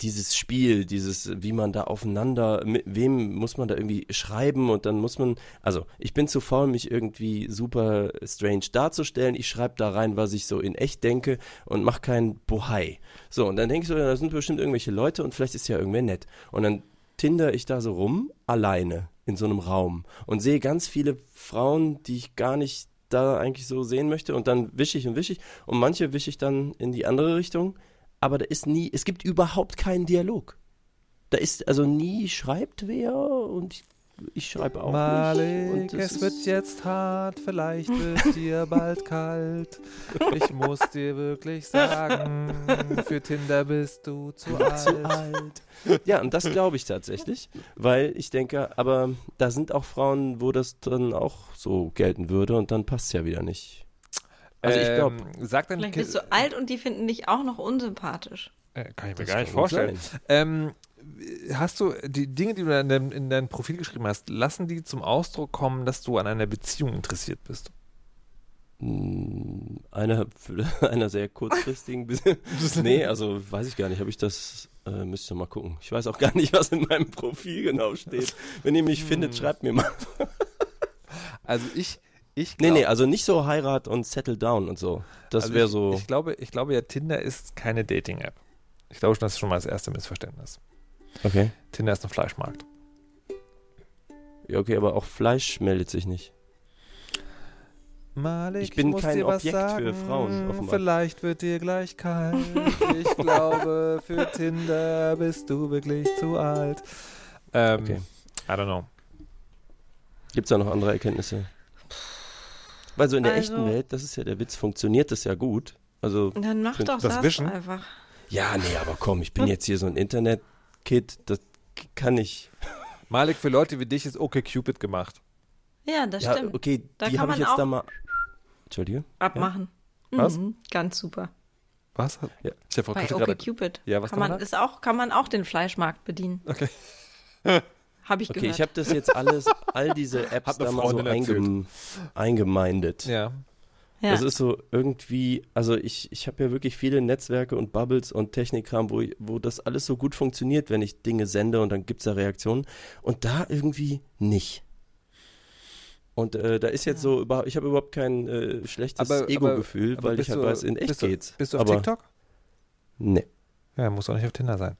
dieses Spiel, dieses, wie man da aufeinander, mit wem muss man da irgendwie schreiben und dann muss man, also ich bin zu faul, mich irgendwie super strange darzustellen. Ich schreibe da rein, was ich so in echt denke und mache keinen Bohai. So, und dann denke ich so, da sind bestimmt irgendwelche Leute und vielleicht ist ja irgendwer nett. Und dann tinder ich da so rum, alleine, in so einem Raum und sehe ganz viele Frauen, die ich gar nicht da eigentlich so sehen möchte und dann wische ich und wische ich und manche wische ich dann in die andere Richtung aber da ist nie, es gibt überhaupt keinen Dialog. Da ist also nie schreibt wer und ich ich schreibe auch Malik, nicht. und es wird jetzt hart, vielleicht wird dir bald kalt. Ich muss dir wirklich sagen, für Tinder bist du zu alt. Ja, und das glaube ich tatsächlich, weil ich denke, aber da sind auch Frauen, wo das dann auch so gelten würde und dann passt es ja wieder nicht. Also ich glaube, Ähm, sag dann, Vielleicht bist du alt und die finden dich auch noch unsympathisch. äh, kann ich mir Das gar nicht vorstellen. Ähm, hast du die Dinge, die du in deinem, in dein Profil geschrieben hast, lassen die zum Ausdruck kommen, dass du an einer Beziehung interessiert bist? mh, einer, einer sehr kurzfristigen. Nee, also weiß ich gar nicht, habe ich das, äh, müsst ihr mal gucken. Ich weiß auch gar nicht, was in meinem Profil genau steht. Wenn ihr mich findet, schreibt mir mal. Also ich, ich Nee, glaub- nee, also nicht so Heirat und Settle Down und so. Das also wäre ich, so. Ich glaube, ich glaube ja, Tinder ist keine Dating-App. Ich glaube schon, das ist schon mal das erste Missverständnis. okay. Tinder ist ein Fleischmarkt. Ja, okay, aber auch Fleisch meldet sich nicht. Malik, Ich bin muss kein Objekt für sagen. Frauen, offenbar. Vielleicht wird dir gleich kalt. Ich glaube, für Tinder bist du wirklich zu alt. Ähm, Okay. I don't know. Gibt es da noch andere Erkenntnisse? Weil so in der Also- echten Welt, das ist ja der Witz, funktioniert das ja gut. Also, Dann mach doch das das, Wischen? einfach. ja, nee, aber komm, ich bin jetzt hier so ein Internet-Kid, das kann ich. Malik, für Leute wie dich ist okay Cupid gemacht. Ja, das Ja, stimmt. okay, Da die kann habe ich man jetzt auch- da mal. Entschuldige? Abmachen. Was? Mhm, ganz super. Was? Ja. Ich hab Frau Bei Küche gerade. OkCupid Ja, was kann kann man, ist auch, kann man auch den Fleischmarkt bedienen. Okay. Habe ich Okay, gehört. ich habe das jetzt alles, all diese Apps da mal so eingem, eingemeindet. Ja. ja. Das ist so irgendwie, also ich, ich habe ja wirklich viele Netzwerke und Bubbles und Technikkram, wo, wo das alles so gut funktioniert, wenn ich Dinge sende und dann gibt's da Reaktionen. Und da irgendwie nicht. Und äh, da ist jetzt so, überhaupt- ich habe überhaupt kein äh, schlechtes Ego-Gefühl, weil ich halt du- weiß, in echt bist du, geht's. Bist du auf aber, TikTok? Nee, Ja, muss doch nicht auf Tinder sein.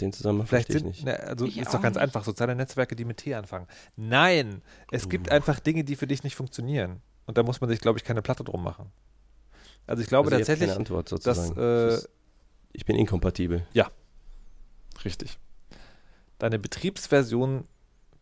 Den Zusammenhang Vielleicht verstehe ich sind, nicht. ne, also Ich ist doch ganz nicht. einfach, soziale Netzwerke, die mit T anfangen. Nein, es gibt Uh. einfach Dinge, die für dich nicht funktionieren. Und da muss man sich, glaube ich, keine Platte drum machen. Also ich glaube also tatsächlich, keine Antwort dass, sozusagen. äh, Es ist- ich bin inkompatibel. richtig, deine Betriebsversion,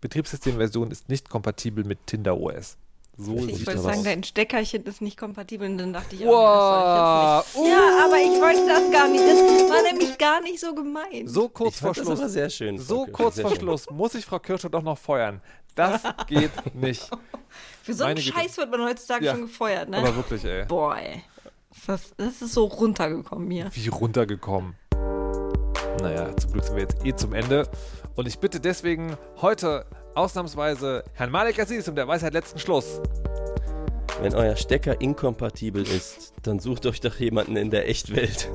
Betriebssystemversion ist nicht kompatibel mit Tinder OS. So ich wollte sagen, aus. dein Steckerchen ist nicht kompatibel und dann dachte ich, oh, Wow, das soll ich jetzt nicht. Ja, aber ich wollte das gar nicht. Das war nämlich gar nicht so gemeint. so kurz ich vor fand das Schluss, sehr schön. So Kirsch, kurz sehr vor schön. Schluss muss ich Frau Kirscher doch noch feuern. Das geht nicht. Für so einen meine Güte. Scheiß wird man heutzutage Ja, schon gefeuert, ne? Aber wirklich, ey. Boah, ey. Das, das ist so runtergekommen hier. wie runtergekommen. Naja, zum Glück sind wir jetzt eh zum Ende. Und ich bitte deswegen heute ausnahmsweise Herrn Malik Aziz um der Weisheit letzten Schluss. Wenn euer Stecker inkompatibel ist, dann sucht euch doch jemanden in der Echtwelt.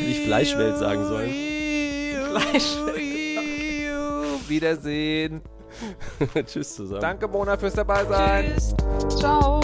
Hätte ich Fleischwelt sagen sollen. Fleischwelt, Wiedersehen. Tschüss zusammen. Danke, Mona, fürs Dabeisein. Tschüss. Ciao.